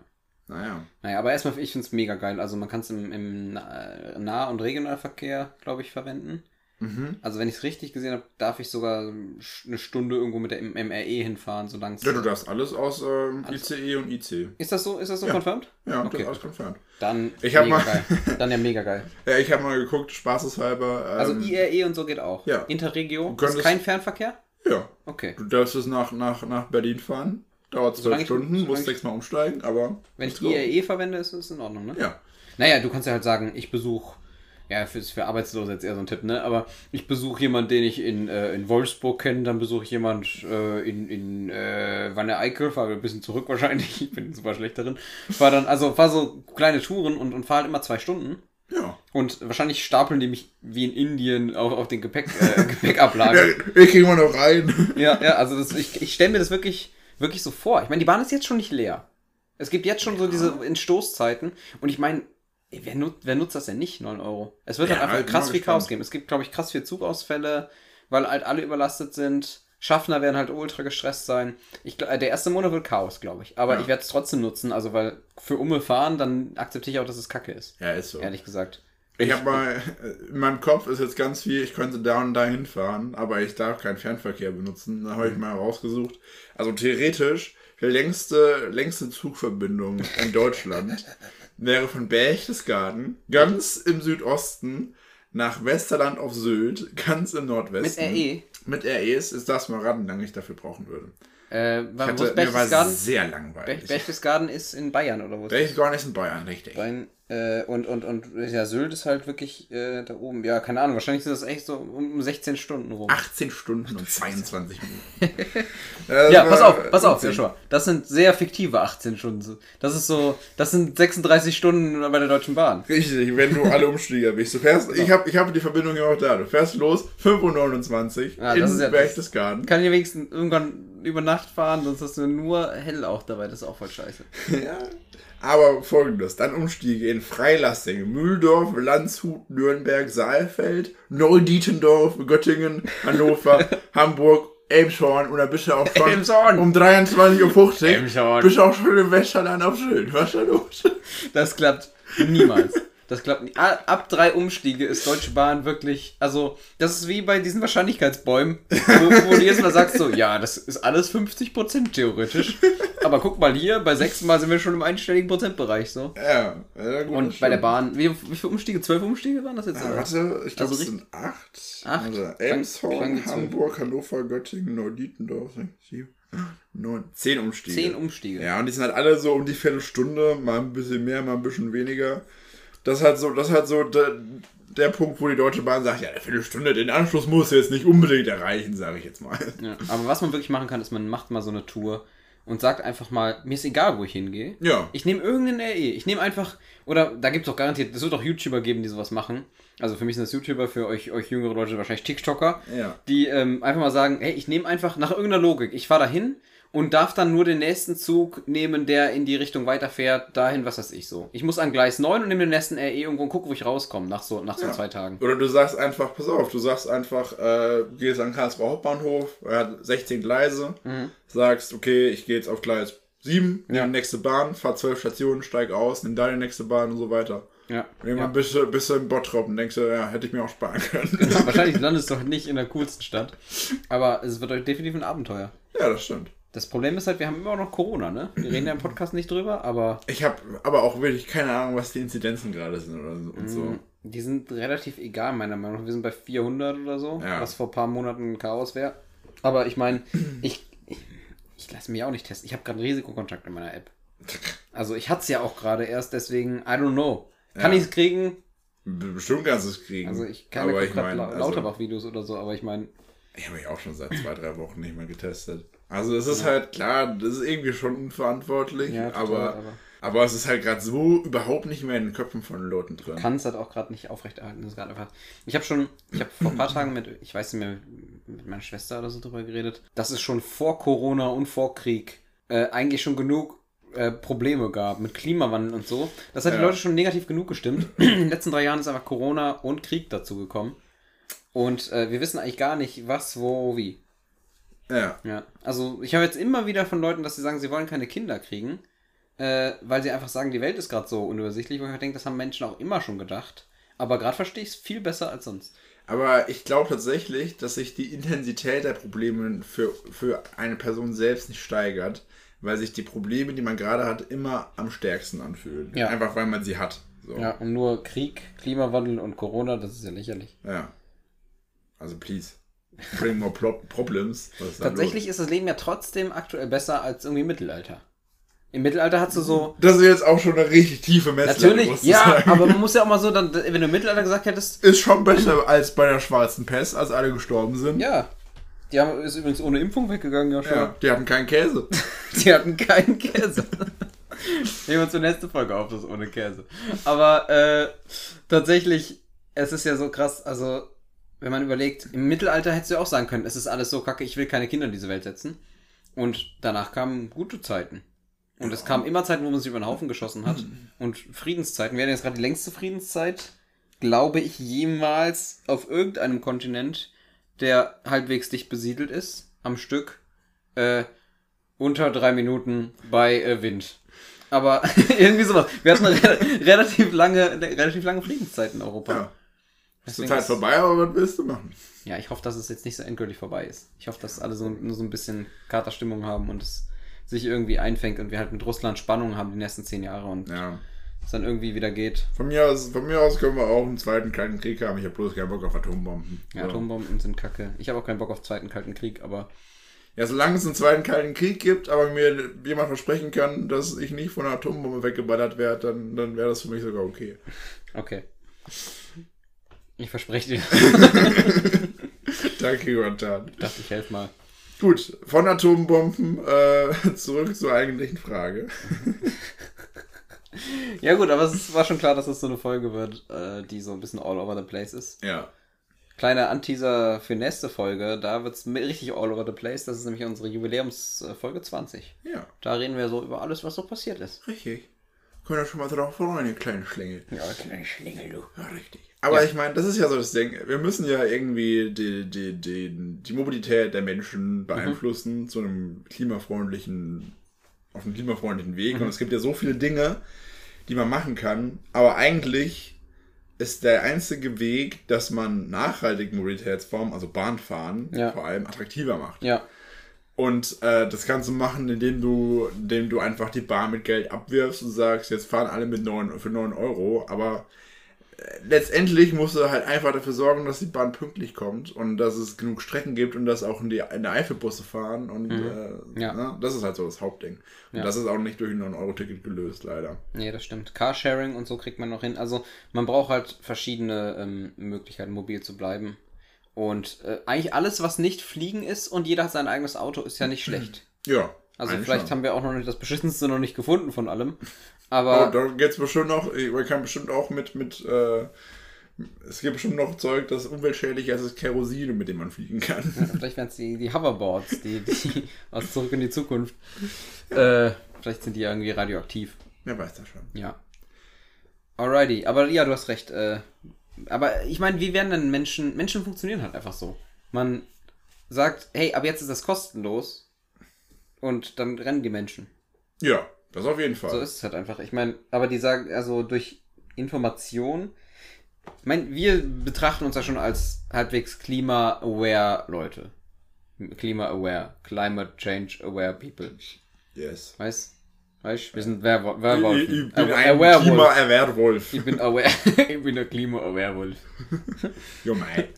naja. Naja, aber erstmal, ich finde es mega geil. Also man kann es im, im Nah- Nah- und Regionalverkehr, glaube ich, verwenden. Mhm. Also wenn ich es richtig gesehen habe, darf ich sogar eine Stunde irgendwo mit der MRE hinfahren, solange es... Ja, du darfst alles aus ähm, Alles- ICE und IC. Ist das so? Ist das so Ja. confirmed? Ja, das Okay. ist alles confirmed. Dann Ich mega mal- geil. <laughs> Dann ja mega geil. Ja, ich habe mal geguckt, spaßeshalber. Ähm, Also IRE und so geht auch. ja. Interregio. Du Ist könntest- kein Fernverkehr? Ja, Okay. du darfst es nach, nach, nach Berlin fahren. Dauert zwölf ich- Stunden, solange musst ich- sechsmal umsteigen, aber. Wenn ich. IRE verwende, ist es in Ordnung, ne? Ja. Naja, du kannst ja halt sagen, ich besuche, ja, für, für Arbeitslose jetzt eher so ein Tipp, ne? Aber ich besuche jemanden, den ich in, äh, in Wolfsburg kenne, dann besuche ich jemanden äh, in, in äh, Wanne Eickel, fahre ein bisschen zurück wahrscheinlich, <laughs> ich bin super schlecht darin. Fahr dann, also fahr so kleine Touren und, und fahr halt immer zwei Stunden. Ja. Und wahrscheinlich stapeln die mich wie in Indien auf, auf den Gepäck, äh, <laughs> Gepäckablage. ja ich kriegen wir noch rein. <laughs> Ja, ja, also das, ich, ich stelle mir das wirklich, wirklich so vor. Ich meine, die Bahn ist jetzt schon nicht leer. Es gibt jetzt schon so diese Entstoßzeiten. Und ich meine, wer, nut, wer nutzt das denn nicht, 9 Euro? Es wird Ja, halt einfach krass viel Chaos geben. Es gibt, glaube ich, krass viel Zugausfälle, weil halt alle überlastet sind. Schaffner werden halt ultra gestresst sein. Ich, äh, der erste Monat wird Chaos, glaube ich. Aber Ja. ich werde es trotzdem nutzen, also weil für Umme fahren, dann akzeptiere ich auch, dass es kacke ist. Ja, ist so. Ehrlich gesagt. Ich habe mal, äh, in meinem Kopf ist jetzt ganz viel, ich könnte da und dahin fahren, aber ich darf keinen Fernverkehr benutzen. Da Mhm. habe ich mal rausgesucht. Also theoretisch, die längste, längste Zugverbindung in Deutschland <laughs> wäre von Berchtesgaden ganz im Südosten nach Westerland auf Sylt, ganz im Mit Nordwesten. RE. Mit REs ist das mal raten, lange ich dafür brauchen würde. Äh, Ich war, wo hatte, ist mir war Berchtesgaden? sehr langweilig. Berchtesgaden ist in Bayern, oder wo ist? Berchtesgaden ist in Bayern, richtig. Bayern Äh, und, und, und ja, Sylt ist halt wirklich äh, da oben. Ja, keine Ahnung, wahrscheinlich sind das echt so um 16 Stunden rum. 18 Stunden und <laughs> 22 Minuten. <laughs> Ja, war pass auf, pass auf. Joshua. Das sind sehr fiktive 18 Stunden. Das ist so, das sind 36 Stunden bei der Deutschen Bahn. Richtig, wenn du alle Umsteiger bist. Du fährst, ich habe ich hab die Verbindung ja auch da. Du fährst los, 5.29 Uhr Ja, in das ist ja- Berchtesgaden. Kann ich wenigstens irgendwann über Nacht fahren, sonst hast du nur hell auch dabei. Das ist auch voll scheiße. <laughs> Ja. Aber folgendes, dann Umstiege in Freilassing, Mühldorf, Landshut, Nürnberg, Saalfeld, Neudietendorf, Göttingen, Hannover, <laughs> Hamburg, Elmshorn und dann bist du auch schon Elmshorn. um 23.50 Uhr bist du auch schon im Westerland auf Sylt. Was ist da los? Das klappt niemals. Das klappt. A- Ab drei Umstiege ist Deutsche Bahn wirklich, also das ist wie bei diesen Wahrscheinlichkeitsbäumen, wo, wo du jetzt mal sagst so, ja, das ist alles 50% theoretisch, aber guck mal hier, bei sechs Mal sind wir schon im einstelligen Prozentbereich so. Ja, ja gut, Und bei der. Bahn, wie, wie viele Umstiege? Zwölf Umstiege waren das jetzt? Ja, oder? warte, ich glaube, Also es sind acht. Acht? Also Elmshorn. Hamburg, Hannover, Göttingen, Neudietendorf, sieben, neun, zehn Umstiege. Zehn Umstiege. Ja, und die sind halt alle so um die Viertelstunde, mal ein bisschen mehr, mal ein bisschen weniger. Das ist halt so, das ist halt so der, der Punkt, wo die Deutsche Bahn sagt, ja, eine Viertelstunde, den Anschluss muss jetzt nicht unbedingt erreichen, sage ich jetzt mal. Ja, aber was man wirklich machen kann, ist, man macht mal so eine Tour und sagt einfach mal, mir ist egal, wo ich hingehe. Ja. Ich nehme irgendeinen RE. Ich nehme einfach, oder da gibt es auch garantiert, es wird auch YouTuber geben, die sowas machen. Also für mich sind das YouTuber, für euch, euch jüngere Leute wahrscheinlich TikToker, Ja. die ähm, einfach mal sagen, hey, ich nehme einfach nach irgendeiner Logik, ich fahre dahin und darf dann nur den nächsten Zug nehmen, der in die Richtung weiterfährt, dahin, was weiß ich so. Ich muss an Gleis 9 und nehme den nächsten RE irgendwo und gucke, wo ich rauskomme, nach so, nach so Ja. zwei Tagen. Oder du sagst einfach, pass auf, du sagst einfach, äh, gehst an Karlsruher Hauptbahnhof, er hat 16 Gleise, sagst, okay, ich gehe jetzt auf Gleis 7, Ja. die nächste Bahn, fahr 12 Stationen, steig aus, nimm da die nächste Bahn und so weiter. Ja. Irgendwann bist, du, bist du im Bottrop und denkst du, ja, hätte ich mir auch sparen können. ja. Wahrscheinlich <laughs> landest du doch nicht in der coolsten Stadt, aber es wird euch definitiv ein Abenteuer. ja, das stimmt. Das Problem ist halt, wir haben immer noch Corona, ne? Wir reden ja im Podcast nicht drüber, aber Ich habe aber auch wirklich keine Ahnung, was die Inzidenzen gerade sind oder so. Und so. die sind relativ egal, meiner Meinung nach. Wir sind bei 400 oder so, Ja. was vor ein paar Monaten ein Chaos wäre. Aber ich meine, ich, ich, ich lasse mich auch nicht testen. Ich habe gerade Risikokontakt in meiner App. Also ich hatte es ja auch gerade erst, deswegen, I don't know. Kann Ja. ich es kriegen? Be- Bestimmt kannst du es kriegen. Also ich kann aber ich gerade meine, La also, Lauterbach-Videos oder so, aber ich meine, ich habe mich auch schon seit zwei, drei Wochen nicht mehr getestet. Also es ist halt klar, das ist irgendwie schon unverantwortlich, Ja, total, aber, aber- aber es ist halt gerade so überhaupt nicht mehr in den Köpfen von den Leuten drin. kann es halt auch gerade nicht aufrechterhalten. Das ist gerade einfach. Ich habe schon, ich habe vor ein paar Tagen mit, ich weiß nicht mehr, mit meiner Schwester oder so drüber geredet, dass es schon vor Corona und vor Krieg äh, eigentlich schon genug äh, Probleme gab mit Klimawandel und so. Das hat die Ja. Leute schon negativ genug gestimmt. <clears throat> In den letzten drei Jahren ist einfach Corona und Krieg dazu gekommen. Und äh, wir wissen eigentlich gar nicht, was, wo, wie. Ja. Ja, also ich habe jetzt immer wieder von Leuten, dass sie sagen, sie wollen keine Kinder kriegen, äh, weil sie einfach sagen, die Welt ist gerade so unübersichtlich, wo ich denke, das haben Menschen auch immer schon gedacht. Aber gerade verstehe ich es viel besser als sonst. Aber ich glaube tatsächlich, dass sich die Intensität der Probleme für, für eine Person selbst nicht steigert, weil sich die Probleme, die man gerade hat, immer am stärksten anfühlen. Ja. Einfach weil man sie hat. So. Ja, und nur Krieg, Klimawandel und Corona, das ist ja lächerlich. Ja. Also please. Bring more pro problems. Ist da Tatsächlich ist das Leben ja trotzdem aktuell besser als irgendwie im Mittelalter. Im Mittelalter hast du so. Das ist jetzt auch schon eine richtig tiefe Messlatte. Natürlich, ja, aber man muss ja auch mal so, dann, wenn du im Mittelalter gesagt hättest, Ist schon besser als bei der schwarzen Pest, als alle gestorben sind. ja, die haben, ist übrigens ohne Impfung weggegangen, ja schon. Ja, die hatten keinen Käse. <laughs> Die hatten keinen Käse. Nehmen wir uns zur nächsten Folge auf, das ohne Käse. Aber äh, tatsächlich, es ist ja so krass, also wenn man überlegt, im Mittelalter hättest du auch sagen können, es ist alles so kacke, ich will keine Kinder in diese Welt setzen. Und danach kamen gute Zeiten. Und es kamen immer Zeiten, wo man sich über den Haufen geschossen hat. <laughs> Und Friedenszeiten. Wir hatten jetzt gerade die längste Friedenszeit, glaube ich, jemals auf irgendeinem Kontinent, der halbwegs dicht besiedelt ist, am Stück. Äh, unter drei Minuten bei äh, Wind. Aber <laughs> irgendwie sowas. Wir hatten eine <laughs> re relativ lange, relativ lange Friedenszeit in Europa. Ja. Ist die Zeit ist- vorbei, aber was willst du machen? Ja, ich hoffe, dass es jetzt nicht so endgültig vorbei ist. Ich hoffe, dass alle so, nur so ein bisschen Katerstimmung haben und es sich irgendwie einfängt und wir halt mit Russland Spannung haben die nächsten zehn Jahre und Ja. es dann irgendwie wieder geht. Von mir aus, von mir aus können wir auch einen zweiten kalten Krieg haben. Ich habe bloß keinen Bock auf Atombomben. Ja, So. Atombomben sind kacke. Ich habe auch keinen Bock auf zweiten Kalten Krieg, aber Ja, solange es einen zweiten Kalten Krieg gibt, aber mir jemand versprechen kann, dass ich nicht von einer Atombombe weggeballert werde, dann, dann wäre das für mich sogar okay. Okay. Ich verspreche dir. <laughs> Danke, Jonathan. Ich dachte, ich helfe mal. Gut, von Atombomben äh, <laughs> zurück zur eigentlichen Frage. <laughs> Ja gut, aber es war schon klar, dass es so eine Folge wird, äh, die so ein bisschen all over the place ist. Ja. Kleiner Anteaser für nächste Folge, da wird es richtig all over the place. Das ist nämlich unsere Jubiläumsfolge 20. Ja, Da reden wir so über alles, was so passiert ist. richtig. Können wir schon mal drauf freuen, ihr kleinen Schlingel. Ja, kleine Schlingel, du. Ja, richtig. Aber Ja. ich meine, das ist ja so das Ding. Wir müssen ja irgendwie die, die, die, die Mobilität der Menschen beeinflussen zu einem klimafreundlichen, auf einem klimafreundlichen Weg. Und es gibt ja so viele Dinge, die man machen kann. Aber eigentlich ist der einzige Weg, dass man nachhaltige Mobilitätsformen, also Bahnfahren, Ja. vor allem attraktiver macht. Ja, Und äh, das kannst du machen, indem du, indem du einfach die Bahn mit Geld abwirfst und sagst, jetzt fahren alle mit 9, für 9 Euro. Aber letztendlich musst du halt einfach dafür sorgen, dass die Bahn pünktlich kommt und dass es genug Strecken gibt und dass auch in, die, in der Eifelbusse fahren. Und äh, Ja. ne, das ist halt so das Hauptding. Und Ja. das ist auch nicht durch ein 9-Euro-Ticket gelöst, leider. nee, das stimmt. Carsharing und so kriegt man noch hin. Also man braucht halt verschiedene ähm, Möglichkeiten, mobil zu bleiben. Und äh, eigentlich alles, was nicht fliegen ist und jeder hat sein eigenes Auto, ist ja nicht <clears throat> schlecht. Ja. Also vielleicht schon. haben wir auch noch nicht das beschissenste noch nicht gefunden von allem. Oh, Aber da geht's bestimmt noch, man kann bestimmt auch mit, mit äh, es gibt bestimmt noch Zeug, das umweltschädlicher ist als Kerosin, mit dem man fliegen kann. vielleicht wären es die, die Hoverboards, die, die <laughs> aus Zurück in die Zukunft. Äh, vielleicht sind die ja irgendwie radioaktiv. Wer weiß das schon. Ja. Alrighty, aber ja, du hast recht. Äh, aber ich meine, wie werden denn Menschen. Menschen funktionieren halt einfach so. Man sagt, hey, ab jetzt ist das kostenlos. Und dann rennen die Menschen. Ja, das auf jeden Fall. So ist es halt einfach. Ich meine, aber die sagen, also durch Information. Ich meine, wir betrachten uns ja schon als halbwegs klima-aware Leute. Klima-aware. Climate change-aware people. yes. Weißt? Weißt? Wir sind Werwo Ich, Werwolf. ich bin Awa- ein Werewolf. Klima-Werwolf. Ich bin aware. <laughs> ich bin der Klima-Werwolf. Jo, mei. <laughs>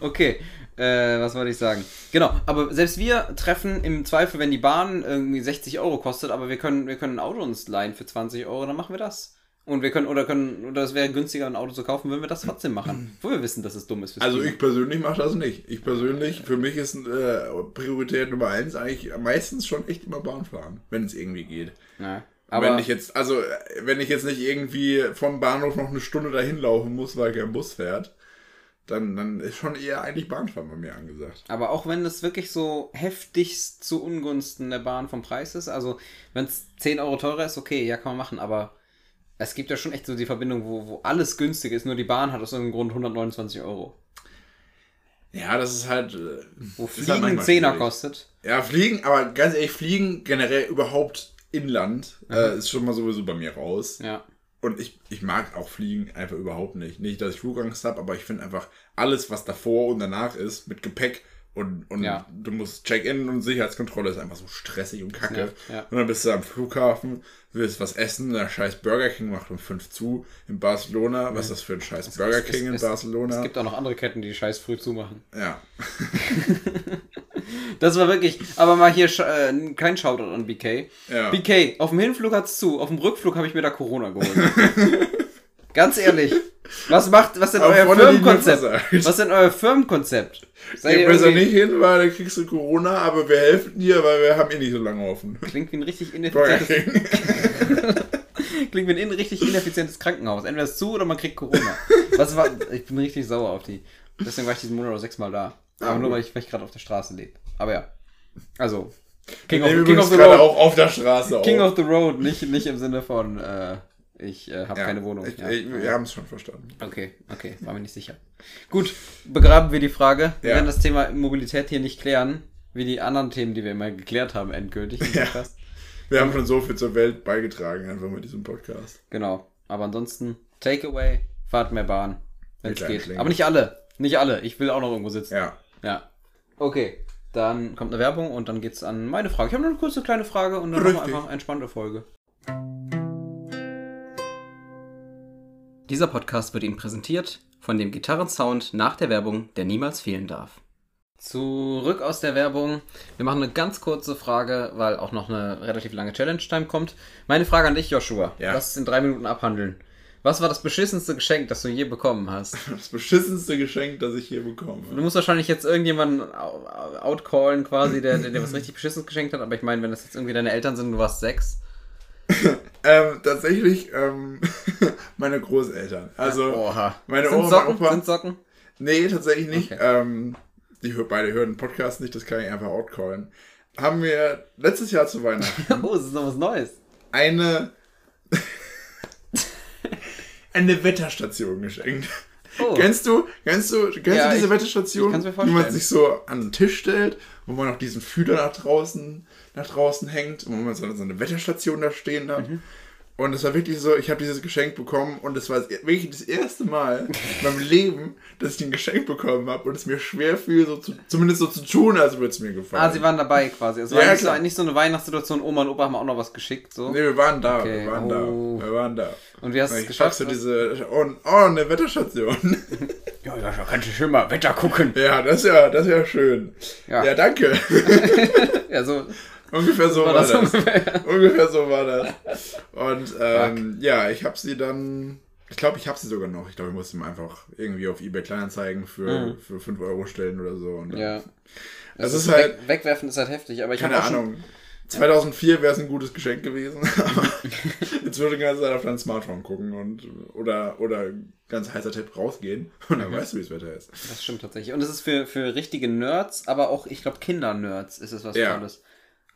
Okay, äh, was wollte ich sagen? Genau, aber selbst wir treffen im Zweifel, wenn die Bahn irgendwie 60 Euro kostet, aber wir können, wir können ein Auto uns leihen für 20 Euro, dann machen wir das. Und wir können, oder können, oder es wäre günstiger, ein Auto zu kaufen, würden wir das trotzdem machen. Wo wir wissen, dass es dumm ist Also Klima. ich persönlich mache das nicht. Ich persönlich, für mich ist äh, Priorität Nummer eins eigentlich meistens schon echt immer Bahn fahren, wenn es irgendwie geht. Ja, Aber aber wenn ich jetzt, also äh, wenn ich jetzt nicht irgendwie vom Bahnhof noch eine Stunde dahin laufen muss, weil kein Bus fährt, dann, dann ist schon eher eigentlich Bahnfahren bei mir angesagt. Aber auch wenn das wirklich so heftigst zu Ungunsten der Bahn vom Preis ist, also wenn es 10 Euro teurer ist, okay, ja, kann man machen, aber es gibt ja schon echt so die Verbindung, wo, wo alles günstig ist, nur die Bahn hat aus irgendeinem Grund 129 Euro. Ja, das ist halt. äh, Wo ist halt Fliegen 10er schwierig. kostet. Ja, Fliegen, aber ganz ehrlich, Fliegen generell überhaupt inland äh, ist schon mal sowieso bei mir raus. Ja. Und ich, ich mag auch Fliegen einfach überhaupt nicht. Nicht, dass ich Flugangst habe, aber ich finde einfach alles, was davor und danach ist, mit Gepäck und, und Ja. du musst Check-in und Sicherheitskontrolle ist einfach so stressig und kacke. nervt, ja. Und dann bist du am Flughafen, willst was essen, der scheiß Burger King macht um 5 zu in Barcelona. Was ist das für ein scheiß Burger Es- King in es, Barcelona? Es gibt auch noch andere Ketten, die scheiß früh zumachen. ja. <laughs> Das war wirklich, aber mal hier äh, kein Shoutout an BK. Ja. BK, auf dem Hinflug hat's zu, auf dem Rückflug habe ich mir da Corona geholt. <laughs> Ganz ehrlich. Was macht, was denn euer Firmenkonzept? Was denn euer Firmenkonzept? Seid Geh ihr besser nicht hin, weil dann kriegst du Corona, aber wir helfen dir, weil wir haben eh nicht so lange offen. Klingt wie ein richtig ineffizientes, <laughs> klingt wie ein in- richtig ineffizientes Krankenhaus. Entweder ist zu oder man kriegt Corona. Was war, ich bin richtig sauer auf die. Deswegen war ich diesen Monat auch sechsmal da. Aber Ah, nur weil ich, weil ich gerade auf der Straße lebe. Aber ja. Also. King of, King of the Road. auch auf der Straße King auf. of the Road, nicht, nicht im Sinne von, äh, ich äh, habe Ja, keine Wohnung. Ich, ja. ich, wir haben es schon verstanden. Okay, okay, war mir nicht sicher. Gut, begraben wir die Frage. Wir Ja. werden das Thema Mobilität hier nicht klären, wie die anderen Themen, die wir immer geklärt haben, endgültig. Wir haben schon so viel zur Welt beigetragen, einfach mit diesem Podcast. Genau. Aber ansonsten, Takeaway, fahrt mehr Bahn, wenn es geht. Aber nicht alle. Nicht alle. Ich will auch noch irgendwo sitzen. Ja. Ja. Okay. Dann kommt eine Werbung und dann geht's an meine Frage. Ich habe noch eine kurze kleine Frage und dann machen wir einfach eine entspannte Folge. Dieser Podcast wird Ihnen präsentiert von dem Gitarrensound nach der Werbung, der niemals fehlen darf. Zurück aus der Werbung. Wir machen eine ganz kurze Frage, weil auch noch eine relativ lange Challenge-Time kommt. Meine Frage an dich, Joshua. Ja. Lass es in drei Minuten abhandeln. Was war das beschissenste Geschenk, das du je bekommen hast? <laughs> Das beschissenste Geschenk, das ich hier bekomme. Du musst wahrscheinlich jetzt irgendjemanden outcallen, quasi, der, der dir was <laughs> richtig Beschissenes geschenkt hat. Aber ich meine, wenn das jetzt irgendwie deine Eltern sind und du warst sechs. <laughs> Ähm, tatsächlich, ähm, <laughs> meine Großeltern. Also, Oha. meine sind Oma, Socken? Opa. Sind Socken? nee, tatsächlich nicht. Okay. Ähm, die hör- beide hören den Podcast nicht, das kann ich einfach outcallen. Haben wir letztes Jahr zu Weihnachten <laughs> Oh, es ist noch was Neues. eine, <laughs> eine Wetterstation geschenkt. Oh. Kennst du, kennst du, kennst Ja, du diese ich- Wetterstation? ich Wie man sich so an den Tisch stellt, wo man noch diesen Fühler nach draußen, nach draußen hängt und wo man so, so eine Wetterstation da stehen hat. Mhm. Und es war wirklich so, ich habe dieses Geschenk bekommen und es war wirklich das erste Mal in meinem Leben, dass ich ein Geschenk bekommen habe und es mir schwer fiel, so zu, zumindest so zu tun, als würde es mir gefallen. Ah, sie waren dabei quasi. Es war Ja, nicht, so, nicht so eine Weihnachtssituation, Oma und Opa haben auch noch was geschickt. So. Nee, wir waren da, Okay, wir waren oh. da, wir waren da. Und wie hast du es geschafft? packte diese, oh, oh, eine Wetterstation. <laughs> Ja, da kannst du schon mal Wetter gucken. ja, das ist ja, das ist ja schön. Ja. ja danke. <laughs> Ja, so. <laughs> Ungefähr so war, war das ungefähr. Ungefähr so war das. Und ähm, ja, ich habe sie dann. Ich glaube, ich habe sie sogar noch. Ich glaube, ich musste sie einfach irgendwie auf eBay Kleinanzeigen für, für 5 Euro stellen oder so. Und Mhm. Ja. Das ist halt- Weg, wegwerfen ist halt heftig, aber ich habe Keine Ahnung. 2004 wäre es ein gutes Geschenk gewesen. <laughs> Aber jetzt würde ich die ganze Zeit auf dein Smartphone gucken und oder, oder ganz heißer Tipp rausgehen <laughs> und Mhm. dann weißt du, wie das Wetter ist. Das stimmt tatsächlich. Und es ist für, für richtige Nerds, aber auch, ich glaube, Kinder-Nerds ist es was Ja. Tolles.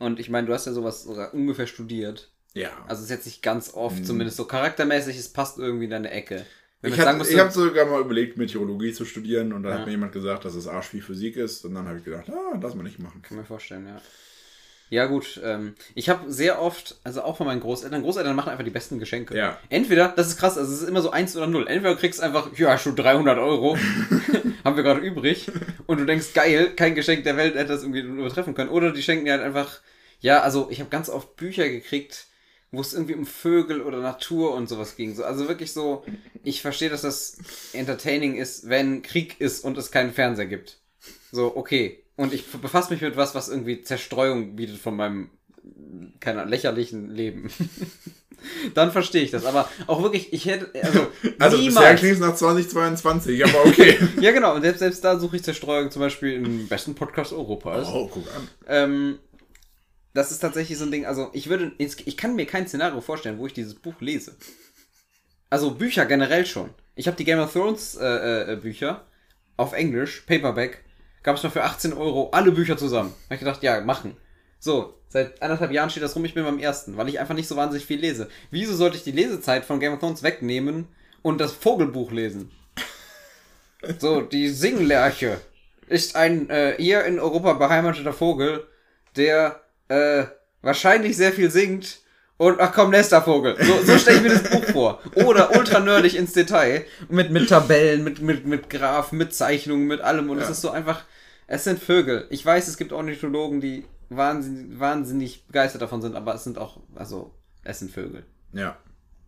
Und ich meine, du hast ja sowas ungefähr studiert. Ja. Also es ist jetzt nicht ganz oft, zumindest so charaktermäßig, es passt irgendwie in deine Ecke. Wenn ich habe hab sogar mal überlegt, Meteorologie zu studieren und dann Ja. hat mir jemand gesagt, dass es Arsch wie Physik ist und dann habe ich gedacht, ah, lass mal nicht machen. Kann mir vorstellen, ja. Ja, gut. Ähm, ich habe sehr oft, also auch von meinen Großeltern, Großeltern machen einfach die besten Geschenke. Ja. Entweder, das ist krass, also es ist immer so eins oder null. Entweder du kriegst einfach, ja, schon 300 Euro, <laughs> haben wir gerade übrig, und du denkst, geil, kein Geschenk der Welt hätte das irgendwie übertreffen können. Oder die schenken dir halt einfach, ja, also ich habe ganz oft Bücher gekriegt, wo es irgendwie um Vögel oder Natur und sowas ging. So, also wirklich so, ich verstehe, dass das entertaining ist, wenn Krieg ist und es keinen Fernseher gibt. So, okay. Und ich befasse mich mit was, was irgendwie Zerstreuung bietet von meinem, keine Ahnung, lächerlichen Leben. <laughs> Dann verstehe ich das. Aber auch wirklich, ich hätte, also, <laughs> Also bisher niemals. klingt es nach 2022, aber okay. <laughs> Ja, genau. Und selbst, selbst da suche ich Zerstreuung zum Beispiel im besten Podcast Europas. oh, guck an. Ähm, das ist tatsächlich so ein Ding, also ich würde, ich kann mir kein Szenario vorstellen, wo ich dieses Buch lese. Also Bücher generell schon. Ich habe die Game of Thrones äh, äh, Bücher auf Englisch, Paperback, gab es mal für 18 Euro alle Bücher zusammen. Hab ich gedacht, ja, machen. So, seit anderthalb Jahren steht das rum, ich bin beim ersten, weil ich einfach nicht so wahnsinnig viel lese. Wieso sollte ich die Lesezeit von Game of Thrones wegnehmen und das Vogelbuch lesen? So, die Singlerche ist ein äh, hier in Europa beheimateter Vogel, der äh, wahrscheinlich sehr viel singt. Und ach komm, nächster Vogel. So, so stelle ich mir das Buch vor. Oder ultra nerdig ins Detail. Mit, mit Tabellen, mit, mit, mit Graphen, mit Zeichnungen, mit allem. Und es Ja. ist so einfach, es sind Vögel. Ich weiß, es gibt Ornithologen, die wahnsinnig, wahnsinnig begeistert davon sind, aber es sind auch, also, es sind Vögel. Ja,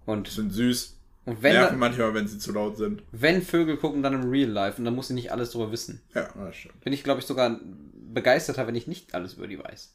Und, sind süß. und wenn, Nerven da, manchmal, wenn sie zu laut sind. wenn Vögel gucken, dann im Real Life. Und dann muss ich nicht alles drüber wissen. Ja, das stimmt. Bin ich, glaube ich, sogar begeisterter, wenn ich nicht alles über die weiß.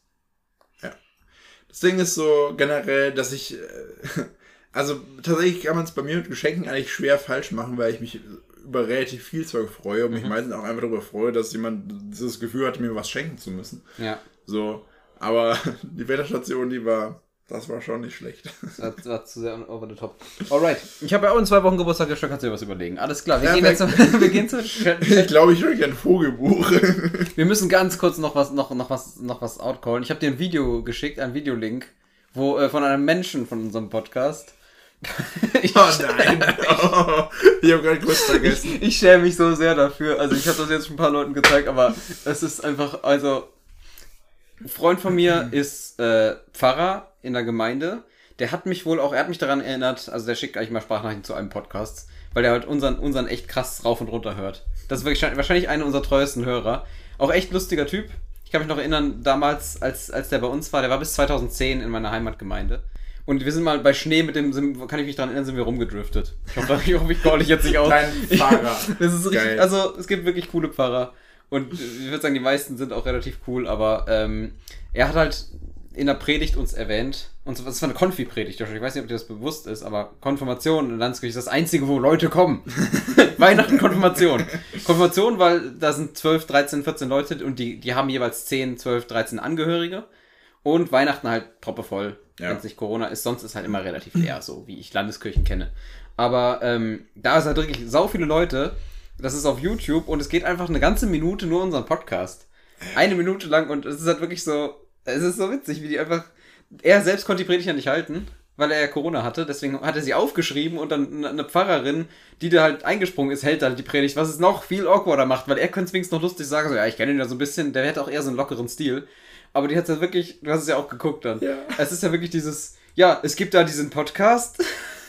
Das Ding ist so generell, dass ich. äh, <laughs> Also tatsächlich kann man es bei mir mit Geschenken eigentlich schwer falsch machen, weil ich mich über relativ viel Zeug freue und mich meistens auch einfach darüber freue, dass jemand dieses Gefühl hat, mir was schenken zu müssen. Ja, So. Aber <laughs> die Wetterstation, die war. Das war schon nicht schlecht. das war zu sehr over the top. Alright. Ich habe ja auch in zwei Wochen Geburtstag, Joshua, kannst du dir was überlegen. Alles klar, wir gehen jetzt Perfekt. <laughs> wir gehen zu Ich glaube, ich höre ein Vogelbuch. <laughs> Wir müssen ganz kurz noch was, noch, noch was, noch was outcallen. Ich habe dir ein Video geschickt, einen Videolink, wo äh, von einem Menschen von unserem Podcast. <laughs> ich, Oh nein. Oh, ich habe gerade kurz vergessen. ich schäme mich so sehr dafür. Also ich habe das jetzt schon ein paar Leuten gezeigt, aber es ist einfach, also ein Freund von mir ist äh, Pfarrer in der Gemeinde. Der hat mich wohl auch, er hat mich daran erinnert, also der schickt eigentlich mal Sprachnachrichten zu einem Podcast, weil der halt unseren, unseren echt krass rauf und runter hört. Das ist wirklich wahrscheinlich einer unserer treuesten Hörer. Auch echt lustiger Typ. Ich kann mich noch erinnern, damals, als, als der bei uns war, der war bis 2010 in meiner Heimatgemeinde. Und wir sind mal bei Schnee mit dem, kann ich mich daran erinnern, sind wir rumgedriftet. Ich hoffe, <laughs> ich, hoffe, ich call dich jetzt nicht aus. Kleinen Pfarrer. <laughs> Das ist richtig, Geil. also es gibt wirklich coole Pfarrer. Und ich würde sagen, die meisten sind auch relativ cool, aber ähm, er hat halt in der Predigt uns erwähnt, und zwar- das war eine Konfi-Predigt, ich weiß nicht, ob dir das bewusst ist, aber Konfirmation in Landskirche ist das Einzige, wo Leute kommen. <laughs> Weihnachten, Konfirmation. Konfirmation, weil da sind 12, 13, 14 Leute und die, die haben jeweils 10, 12, 13 Angehörige. Und Weihnachten halt proppevoll, Ja. wenn es nicht Corona ist. Sonst ist halt immer relativ leer, so wie ich Landeskirchen kenne. Aber ähm, da ist halt wirklich sau viele Leute. Das ist auf YouTube und es geht einfach eine ganze Minute nur unseren Podcast. Eine Minute lang und es ist halt wirklich so, es ist so witzig, wie die einfach, er selbst konnte die Predigt ja nicht halten, weil er ja Corona hatte, deswegen hat er sie aufgeschrieben und dann eine- Pfarrerin, die da halt eingesprungen ist, hält halt die Predigt, was es noch viel awkwarder macht, weil er könnte es wenigstens noch lustig sagen, so, ja, ich kenne ihn ja so ein bisschen, der hätte auch eher so einen lockeren Stil. Aber die hat ja wirklich, du hast es ja auch geguckt dann. Ja. Es ist ja wirklich dieses, ja, es gibt da diesen Podcast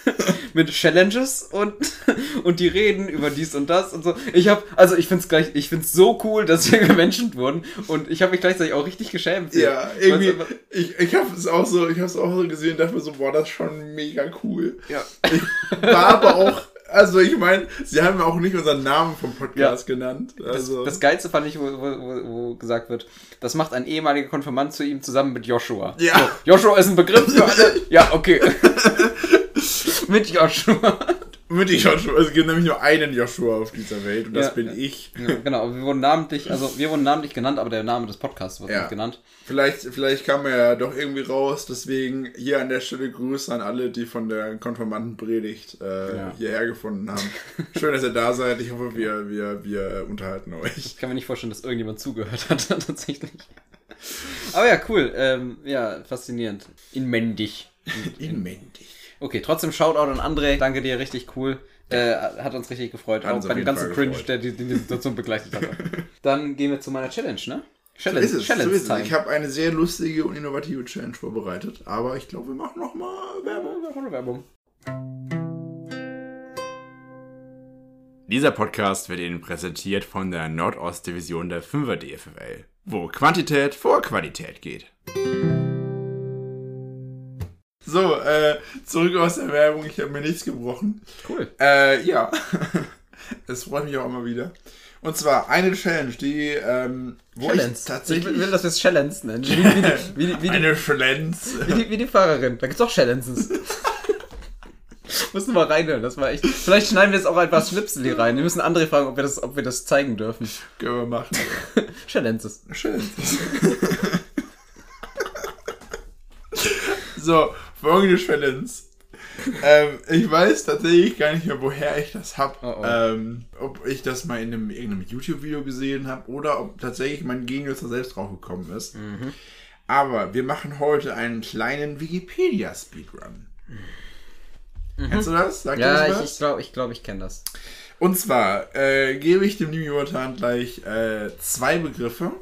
<laughs> mit Challenges und, und die reden über dies und das und so. Ich habe, also ich find's gleich, ich find's so cool, dass wir <laughs> gemenschent wurden und ich habe mich gleichzeitig auch richtig geschämt. Ja, irgendwie, Weil's einfach- ich, ich habe es auch so, ich habe es auch so gesehen und dachte mir so, boah, das ist schon mega cool. Ja. Ich war aber auch, also ich meine, sie haben ja auch nicht unseren Namen vom Podcast genannt. Das, Also, das Geilste fand ich, wo, wo, wo, wo gesagt wird, das macht ein ehemaliger Konfirmand zu ihm zusammen mit Joshua. Ja. So, Joshua ist ein Begriff für alle. <laughs> Ja, okay. Mit Joshua. <laughs> mit Joshua, es gibt nämlich nur einen Joshua auf dieser Welt und das Ja. bin ich. Ja, genau, wir wurden namentlich, also wir wurden namentlich genannt, aber der Name des Podcasts wird Ja. nicht genannt. Vielleicht, vielleicht kam er ja doch irgendwie raus, deswegen hier an der Stelle Grüße an alle, die von der Konfirmandenpredigt äh, Ja. hierher gefunden haben. Schön, dass ihr da seid. Ich hoffe, wir, wir, wir unterhalten euch. Ich kann mir nicht vorstellen, dass irgendjemand zugehört hat, <laughs> tatsächlich. Aber ja, cool. Ähm, ja, faszinierend. Inmendig. Inmendig. Okay, trotzdem Shoutout an André. Danke dir, richtig cool. Äh, hat uns richtig gefreut. Hat Auch bei dem ganzen Fall Cringe, gefreut. der die, die Situation begleitet hat. <laughs> Dann gehen wir zu meiner Challenge, ne? So Challenge, ist es. Challenge so. Ich habe eine sehr lustige und innovative Challenge vorbereitet, aber ich glaube, wir machen noch mal Werbung. Werbung. Dieser Podcast wird Ihnen präsentiert von der Nordostdivision der 5er DFL, wo Quantität vor Qualität geht. So, äh, zurück aus der Werbung. Ich habe mir nichts gebrochen. Cool. Äh, ja. <laughs> Es freut mich auch immer wieder. Und zwar eine Challenge, die, ähm, wo Challenge. ich tatsächlich... Ich will, dass wir es Challenge nennen. Wie, wie, die, <laughs> wie, die, wie, die, eine Challenge. wie, die, wie die Fahrerin. Da gibt's auch Challenges. <laughs> Du mal reinhören, das war echt. Vielleicht schneiden wir jetzt auch einfach Schnipsel hier rein. Wir müssen André fragen, ob wir das, ob wir das zeigen dürfen. Können wir machen. Challenges. Challenge. so, folgende Challenge. ähm, ich weiß tatsächlich gar nicht mehr, woher ich das hab. Oh, oh. Ähm, ob ich das mal in einem, irgendeinem YouTube-Video gesehen habe oder ob tatsächlich mein Gegenüber selbst drauf gekommen ist. Mhm. Aber wir machen heute einen kleinen Wikipedia-Speedrun. Kennst du das? Sagt Mhm. Ja, das ich ich glaube, ich, glaub, ich kenne das. Und zwar äh, gebe ich dem lieben Jonathan gleich äh, zwei Begriffe.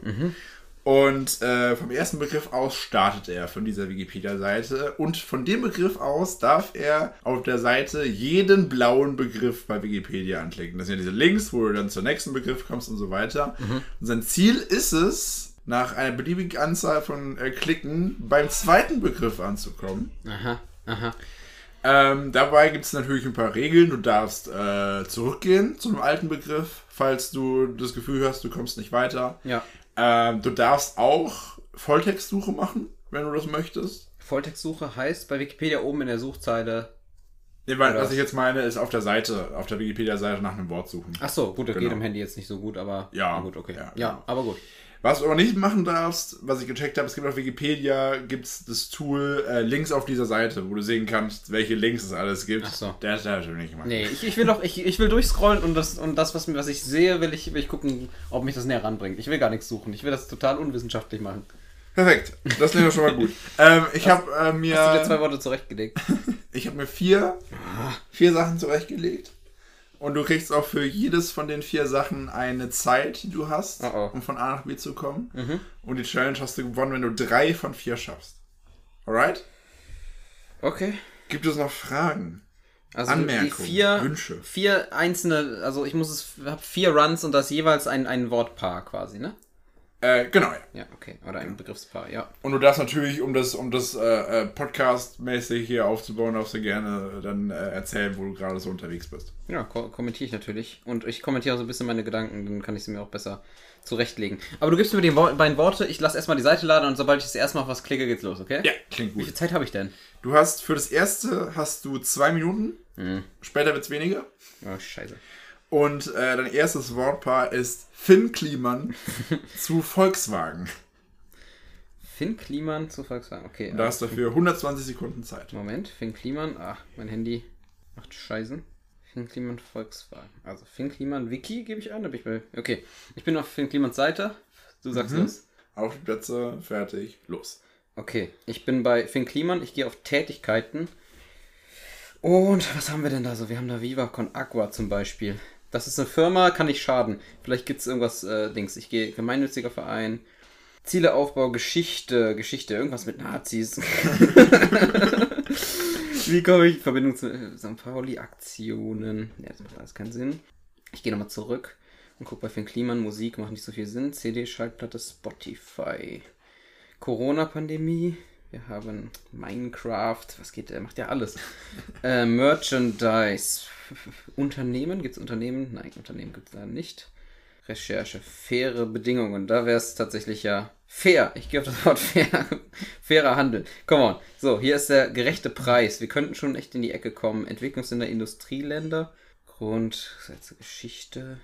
Und äh, vom ersten Begriff aus startet er von dieser Wikipedia-Seite. Und von dem Begriff aus darf er auf der Seite jeden blauen Begriff bei Wikipedia anklicken. Das sind ja diese Links, wo du dann zum nächsten Begriff kommst und so weiter. Und sein Ziel ist es, nach einer beliebigen Anzahl von äh, Klicken beim zweiten Begriff anzukommen. Aha, aha. Ähm, dabei gibt es natürlich ein paar Regeln. Du darfst äh, zurückgehen zu einem alten Begriff, falls du das Gefühl hast, du kommst nicht weiter. Ja. Ähm, du darfst auch Volltextsuche machen, wenn du das möchtest. Volltextsuche heißt bei Wikipedia oben in der Suchzeile. Nee, weil, was ich jetzt meine, ist auf der Seite, auf der Wikipedia-Seite nach einem Wort suchen. Ach so, gut, das Genau. geht im Handy jetzt nicht so gut, aber. Ja, gut, okay. ja, Ja, genau. aber gut. Was du aber nicht machen darfst, was ich gecheckt habe, es gibt auf Wikipedia gibt's das Tool äh, Links auf dieser Seite, wo du sehen kannst, welche Links es alles gibt. Ach so. Der hat er natürlich nicht gemacht. Nee, ich, ich will doch, ich, ich will durchscrollen und das, und das was, mir- was ich sehe, will ich, will ich gucken, ob mich das näher ranbringt. Ich will gar nichts suchen. Ich will das total unwissenschaftlich machen. Perfekt, das klingt doch schon mal gut. <laughs> ähm, ich habe äh, mir... Hast du dir zwei Worte zurechtgelegt? <laughs> Ich habe mir vier, vier Sachen zurechtgelegt. Und du kriegst auch für jedes von den vier Sachen eine Zeit, die du hast, Oh oh. um von A nach B zu kommen. Und die Challenge hast du gewonnen, wenn du drei von vier schaffst. Alright? Okay. Gibt es noch Fragen? Also Anmerkungen, vier, Wünsche. vier einzelne, also ich muss es, hab vier Runs und das jeweils ein, ein Wortpaar quasi, ne? Äh, genau, ja. Ja, okay. Oder ein Begriffspaar, ja. Und du darfst natürlich, um das, um das äh, äh, Podcast-mäßig hier aufzubauen, darfst du gerne dann äh, erzählen, wo du gerade so unterwegs bist. Ja, ko kommentiere ich natürlich. Und ich kommentiere auch so ein bisschen meine Gedanken, dann kann ich sie mir auch besser zurechtlegen. Aber du gibst mir die Wo beiden Worte, ich lasse erstmal die Seite laden und sobald ich das erste Mal auf was klicke, geht's los, okay? Ja, klingt Wie gut. viel Zeit habe ich denn? Du hast für das erste hast du zwei Minuten, später wird's weniger. Oh, scheiße. Und äh, dein erstes Wortpaar ist Finn Kliman <laughs> zu Volkswagen. Finn Kliman zu Volkswagen, okay. Und da hast du dafür 120 Sekunden Zeit. Moment, Finn Kliman. Ah, mein Handy macht Scheißen. Finn Kliman Volkswagen. Also Finn Kliman Wiki gebe ich ein. Da bin ich bei. Okay, ich bin auf Finn Klimans Seite. Du sagst los. Auf die Plätze, fertig, los. Okay, ich bin bei Finn Kliman. Ich gehe auf Tätigkeiten. Und was haben wir denn da so? Wir haben da Viva Con Agua zum Beispiel. Das ist eine Firma, kann nicht schaden. Vielleicht gibt es irgendwas, äh, Dings. Ich gehe gemeinnütziger Verein. Zieleaufbau, Geschichte, Geschichte, irgendwas mit Nazis. <laughs> Wie komme ich? Verbindung zu äh, St. Pauli-Aktionen. Ja, das macht alles keinen Sinn. Ich gehe nochmal zurück und gucke bei Finn Kliman. Musik macht nicht so viel Sinn. CD-Schallplatte, Spotify. Corona-Pandemie. Wir haben Minecraft. Was geht der? Macht ja alles. <laughs> äh, Merchandise. Unternehmen. Gibt es Unternehmen? Nein, Unternehmen gibt es da nicht. Recherche. Faire Bedingungen. Da wäre es tatsächlich ja fair. Ich gehe auf das Wort fair. <laughs> Fairer Handel. Come on. So, hier ist der gerechte Preis. Wir könnten schon echt in die Ecke kommen. Entwicklungsländer, Industrieländer. Grundsätze, Geschichte.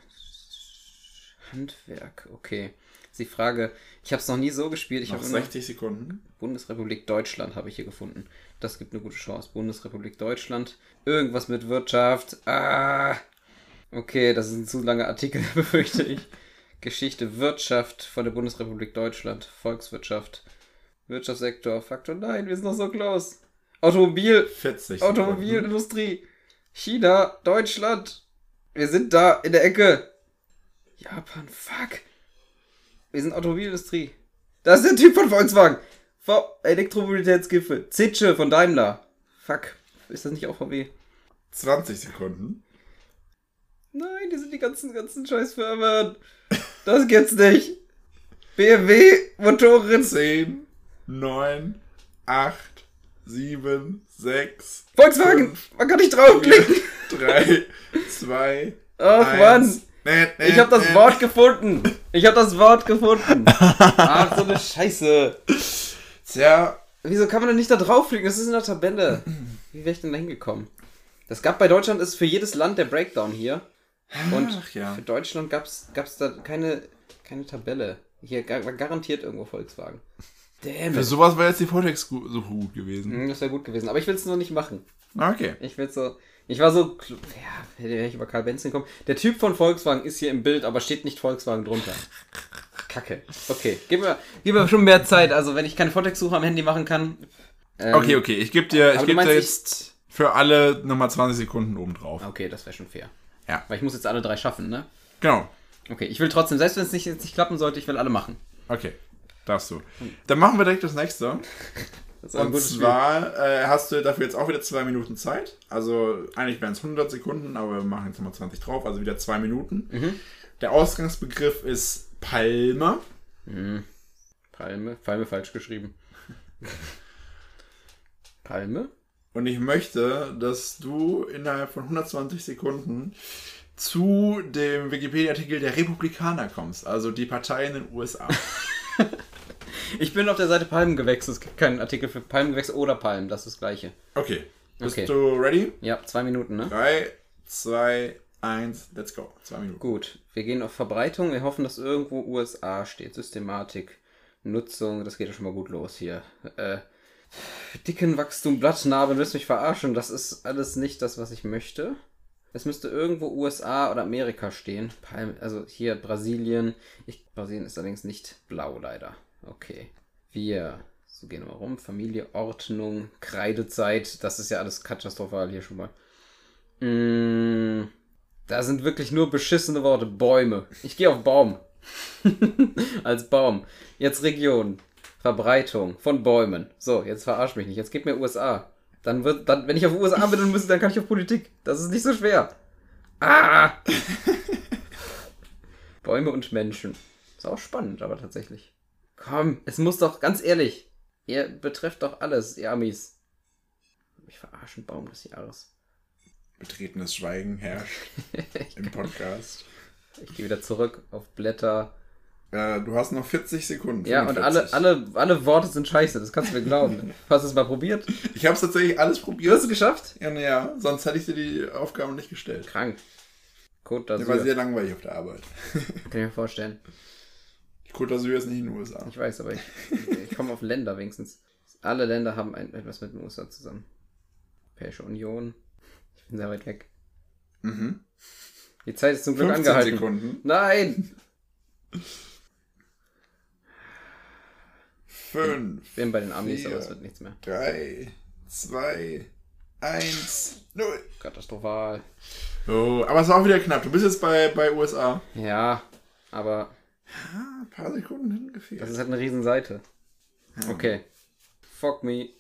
Handwerk. Okay. Ist die Frage. Ich habe es noch nie so gespielt. Ich Noch habe immer 60 Sekunden. Bundesrepublik Deutschland habe ich hier gefunden. Das gibt eine gute Chance. Bundesrepublik Deutschland. Irgendwas mit Wirtschaft. Ah. Okay, das ist ein zu langer Artikel, <laughs> befürchte ich. Geschichte, Wirtschaft von der Bundesrepublik Deutschland. Volkswirtschaft. Wirtschaftssektor. Faktor. Nein, wir sind noch so close. Automobil. 40 Sekunden. Automobilindustrie. China. Deutschland. Wir sind da in der Ecke. Japan. Fuck. Wir sind Automobilindustrie. Das ist der Typ von Volkswagen. V Elektromobilitätsgipfel. Zitsche von Daimler. Fuck. Ist das nicht auch VW? 20 Sekunden. Nein, die sind die ganzen, ganzen Scheißfirmen. Das geht's nicht. BMW, Motoren. 10, 9, 8, 7, 6, Volkswagen. Man kann nicht draufklicken. 3, 2, Ach, Mann. Nee, nee, Ich habe das nee. Wort gefunden. Ich habe das Wort gefunden. <laughs> Ach, so eine Scheiße. Tja, Wieso kann man denn nicht da draufklicken? Das ist in der Tabelle. Wie wäre ich denn da hingekommen? Das gab bei Deutschland ist für jedes Land der Breakdown hier. Und Ach ja. für Deutschland gab's gab's da keine, keine Tabelle. Hier war garantiert irgendwo Volkswagen. Damn für sowas wäre jetzt die Vortex so gut gewesen. Hm, Das wäre gut gewesen. Aber ich will es nur nicht machen. Okay. Ich will so. Ich war so. Ja, hätte ich über Karl Benz kommen. Der Typ von Volkswagen ist hier im Bild, aber steht nicht Volkswagen drunter. Kacke. Okay, gib mir, gib mir schon mehr Zeit. Also, wenn ich keine Vortextsuche am Handy machen kann. ähm, Okay, okay. Ich gebe dir, ich geb dir ich- jetzt für alle nochmal 20 Sekunden oben drauf. Okay, das wäre schon fair. Ja. Weil ich muss jetzt alle drei schaffen, ne? Genau. Okay, ich will trotzdem, selbst wenn es nicht, jetzt nicht klappen sollte, ich will alle machen. Okay. Darfst du. Dann machen wir direkt das nächste. <laughs> Und gutes zwar äh, hast du dafür jetzt auch wieder zwei Minuten Zeit. Also eigentlich wären es 100 Sekunden, aber wir machen jetzt nochmal 20 drauf, also wieder zwei Minuten. Mhm. Der Ausgangsbegriff ist Palme. Spiel. Palme, Palme falsch geschrieben. <laughs> Palme? Und ich möchte, dass du innerhalb von 120 Sekunden zu dem Wikipedia-Artikel der Republikaner kommst, also die Partei in den USA. <laughs> Ich bin auf der Seite Palmengewächse. Es gibt keinen Artikel für Palmengewächse oder Palmen. Das ist das gleiche. Okay. Bist Okay. du ready? Ja, zwei Minuten, ne? 3, 2, 1, let's go. Zwei Minuten. Gut, wir gehen auf Verbreitung. Wir hoffen, dass irgendwo USA steht. Systematik, Nutzung, das geht ja schon mal gut los hier. Äh, dicken Wachstum, Blattnarben, willst mich verarschen? Das ist alles nicht das, was ich möchte. Es müsste irgendwo USA oder Amerika stehen. Also hier Brasilien. Ich, Brasilien ist allerdings nicht blau, leider. Okay. Wir, so gehen wir mal rum. Familie, Ordnung, Kreidezeit. Das ist ja alles katastrophal hier schon mal. Mm, da sind wirklich nur beschissene Worte. Bäume. Ich gehe auf Baum. <laughs> Als Baum. Jetzt Region. Verbreitung von Bäumen. So, jetzt verarsch mich nicht. Jetzt gib mir USA. Dann wird, dann, wenn ich auf USA bin, dann, müsste, dann kann ich auf Politik. Das ist nicht so schwer. Ah! <laughs> Bäume und Menschen. Ist auch spannend, aber tatsächlich. Komm, es muss doch, ganz ehrlich, ihr betrefft doch alles, ihr Amis. Ich verarsche einen Baum des Jahres. Betretenes Schweigen herrscht <laughs> im Podcast. Ich gehe wieder zurück auf Blätter. Äh, du hast noch 40 Sekunden. Ja, und alle, 45. alle, alle Worte sind scheiße, das kannst du mir glauben. <laughs> Hast du es mal probiert? Ich habe es tatsächlich alles Du probiert. hast es geschafft? Ja, naja, sonst hätte ich dir die Aufgaben nicht gestellt. Krank. Côte Der war sehr langweilig auf der Arbeit. Kann ich mir vorstellen. Côte d'Azur ist nicht in den USA. Ich weiß, aber ich, ich komme auf Länder wenigstens. Alle Länder haben ein, etwas mit den USA zusammen. Europäische Union. Ich bin sehr weit weg. Mhm. Die Zeit ist zum Glück 15 angehalten. Sekunden. Nein! 5, Ich bin bei den Amis, Vier. aber es wird nichts mehr. 3, 2, 1, 0. Katastrophal. Oh, aber es war auch wieder knapp. Du bist jetzt bei, bei USA. Ja, aber Ah, ein paar Sekunden hingefehlt. das ist halt eine Riesenseite. Okay. Fuck me.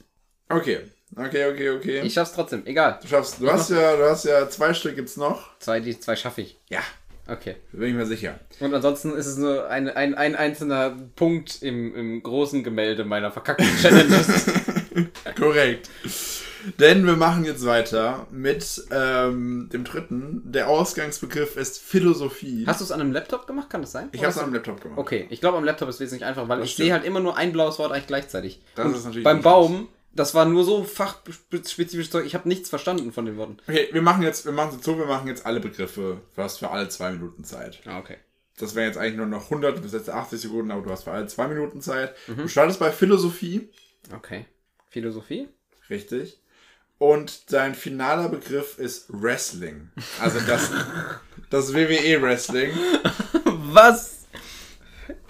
Okay, okay, okay, okay. Ich schaff's trotzdem. Egal. du schaffst, du hast ja, du hast ja zwei Stück jetzt noch. Zwei, die zwei schaffe ich. Ja, Okay. bin ich mir sicher. Und ansonsten ist es nur ein, ein, ein einzelner Punkt im, im großen Gemälde meiner verkackten Challenges. <laughs> Korrekt. Denn wir machen jetzt weiter mit ähm, dem dritten. Der Ausgangsbegriff ist Philosophie. Hast du es an einem Laptop gemacht? Kann das sein? ich habe es am du- Laptop gemacht. Okay, ich glaube am Laptop ist es wesentlich einfacher, weil Das ich sehe halt immer nur ein blaues Wort eigentlich gleichzeitig. Das Und ist natürlich beim. Baum, das war nur so fachspezifisches Zeug, ich habe nichts verstanden von den Worten. Okay, wir machen jetzt, wir machen es so, wir machen jetzt alle Begriffe. Du hast für alle zwei Minuten Zeit. Ah, okay. Das wären jetzt eigentlich nur noch 100 bis jetzt 80 Sekunden, aber du hast für alle zwei Minuten Zeit. Mhm. Du startest bei Philosophie, Okay. Philosophie? richtig. Und dein finaler Begriff ist Wrestling. Also das, <laughs> das WWE Wrestling. Was?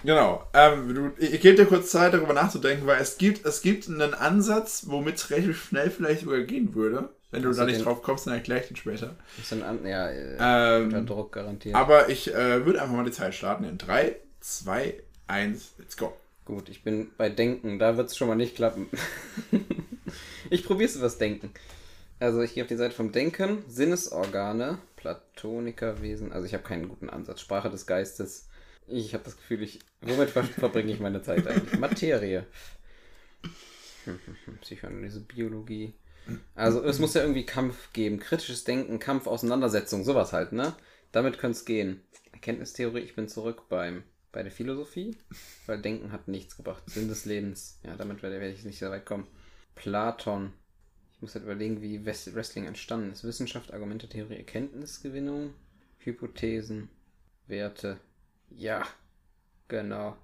Genau. Ähm, du, ich, gebe dir kurz Zeit, darüber nachzudenken, weil es gibt, es gibt einen Ansatz, womit es relativ schnell vielleicht sogar gehen würde. Wenn du Also da nicht drauf kommst, dann erkläre ich den später. Ist ein an ja, äh, unter Ähm, Druck garantiert. aber ich äh, würde einfach mal die Zeit starten in 3, 2, 1, let's go. Gut, ich bin bei Denken, da wird es schon mal nicht klappen. <laughs> ich probiere es was Denken. Also ich gehe auf die Seite vom Denken, Sinnesorgane, Platonikerwesen, also ich habe keinen guten Ansatz, Sprache des Geistes. Ich habe das Gefühl, ich, womit ver verbringe ich meine Zeit eigentlich? <laughs> Materie. <laughs> Psychoanalyse, Biologie. Also es muss ja irgendwie Kampf geben, kritisches Denken, Kampf, Auseinandersetzung, sowas halt, ne? Damit könnte es gehen. Erkenntnistheorie, ich bin zurück beim, bei der Philosophie, weil Denken hat nichts gebracht. Sinn des Lebens, ja, damit werde werde ich nicht so weit kommen. Platon, ich muss halt überlegen, wie Wrestling entstanden ist. Wissenschaft, Argumente, Theorie, Erkenntnisgewinnung, Hypothesen, Werte. Ja, genau.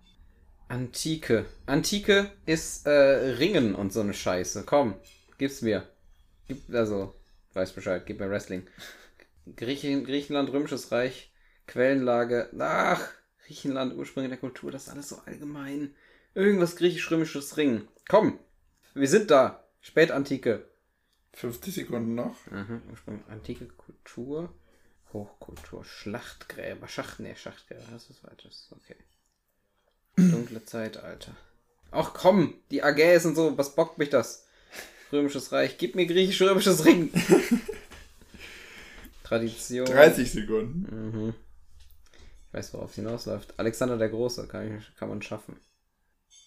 Antike. Antike ist äh, Ringen und so eine Scheiße. Komm, gib's mir. Gib, also, weiß Bescheid, gib mir Wrestling. Griechen, Griechenland, Römisches Reich, Quellenlage. Ach, Griechenland, Ursprünge der Kultur, das ist alles so allgemein. Irgendwas griechisch-römisches Ringen. Komm, wir sind da. Spätantike. 50 Sekunden noch. Aha, Ursprung, antike Kultur, Hochkultur, Schlachtgräber, Schacht, nee, Schachtgräber, das ist weiteres, okay. Dunkle <clears throat> Zeitalter. Ach komm, die Agäs und so, was bockt mich das? Römisches Reich, gib mir griechisch-römisches Ring. <laughs> Tradition. 30 Sekunden. Mhm. Ich weiß, worauf es hinausläuft. Alexander der Große kann, ich, kann man schaffen.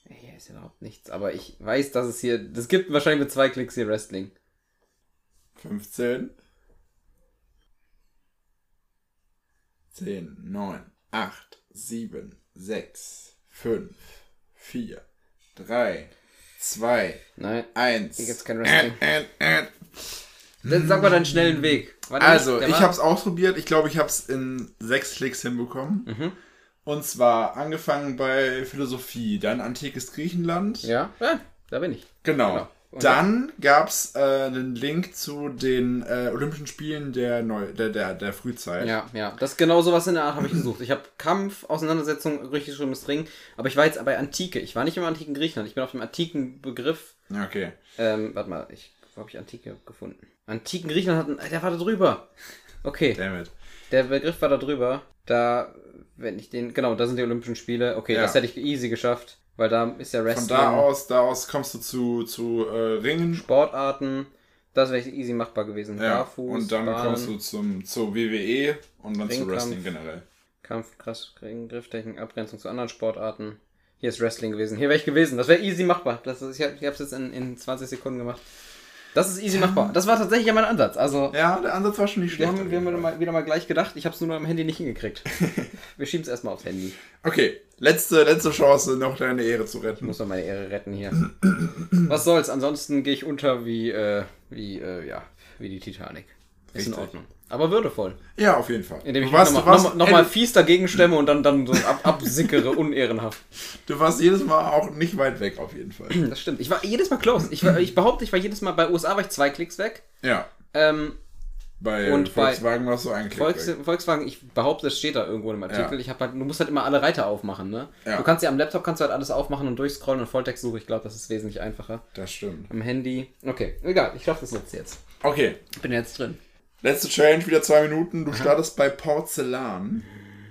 Hier ist überhaupt nichts, aber ich weiß, dass es hier, das gibt wahrscheinlich mit zwei Klicks hier Wrestling. 15. 10, 9, 8, 7, 6, 5, 4, 3, 2, Nein, 1. Hier gibt's kein Wrestling. Äh, äh, äh. Dann sag mal deinen schnellen Weg. Also, ich habe es ausprobiert. Ich glaube, ich habe es in sechs Klicks hinbekommen. Mhm. Und zwar angefangen bei Philosophie, dann antikes Griechenland. Ja, ja, da bin ich. Genau. Genau. Dann gab es äh, einen Link zu den äh, Olympischen Spielen der, Neu der, der, der Frühzeit. Ja, ja. Das genau sowas in der Art habe ich gesucht. Ich habe Kampf, Auseinandersetzung, griechisch römisches Ring. Aber ich war jetzt bei Antike. Ich war nicht im antiken Griechenland. Ich bin auf dem antiken Begriff. Okay. Ähm, warte mal, ich wo habe ich Antike gefunden? Antiken Griechenland hatten. Der war da drüber. Okay. Damit. Der Begriff war da drüber. Da, wenn ich den. Genau, da sind die Olympischen Spiele. Okay, Ja. das hätte ich easy geschafft. Weil da ist ja Von Wrestling. da aus, da aus kommst du zu, zu äh, Ringen. Sportarten. Das wäre easy machbar gewesen. Ja. Barfuß, Und dann Bahnen. kommst du zum, zur WWE und dann zu Ringkampf. Wrestling generell. Kampf, krass, Grifftechnik, Abgrenzung zu anderen Sportarten. Hier ist Wrestling gewesen. Hier wäre ich gewesen. Das wäre easy machbar. Das ist, ich habe es jetzt in, in 20 Sekunden gemacht. Das ist easy machbar. Das war tatsächlich ja mein Ansatz. Also, Ja, der Ansatz war schon nicht wir schlecht. haben, wir haben wieder, mal, wieder mal gleich gedacht. Ich habe es nur noch am Handy nicht hingekriegt. <laughs> wir schieben es erstmal aufs Handy. Okay, letzte, letzte Chance, noch deine Ehre zu Ich retten. muss noch meine Ehre retten hier. <clears throat> Was soll's? Ansonsten gehe ich unter wie, äh, wie, äh, ja, wie die Titanic. Ist in Richtig. Ordnung. Aber würdevoll. Ja, auf jeden Fall. Indem ich nochmal noch, noch mal fies dagegen stemme und dann, dann so ab, absickere, <laughs> unehrenhaft. du warst jedes Mal auch nicht weit weg, auf jeden Fall. Das stimmt. Ich war jedes Mal close. Ich, war, ich behaupte, ich war jedes Mal bei USA war ich zwei Klicks weg. Ja, Ähm, bei Und bei Volkswagen warst du eigentlich Volks, weg. Volkswagen, ich behaupte, es steht da irgendwo im Artikel. Ja. Ich hab halt, du musst halt immer alle Reiter aufmachen, ne? Ja. Du kannst ja am Laptop kannst du halt alles aufmachen und durchscrollen und Volltext-Suche. Ich glaube, das ist wesentlich einfacher. Das stimmt. Am Handy. Okay, egal. Ich schaffe das jetzt jetzt. Okay, Ich bin jetzt drin. Letzte Challenge, wieder zwei Minuten. Du startest bei Porzellan.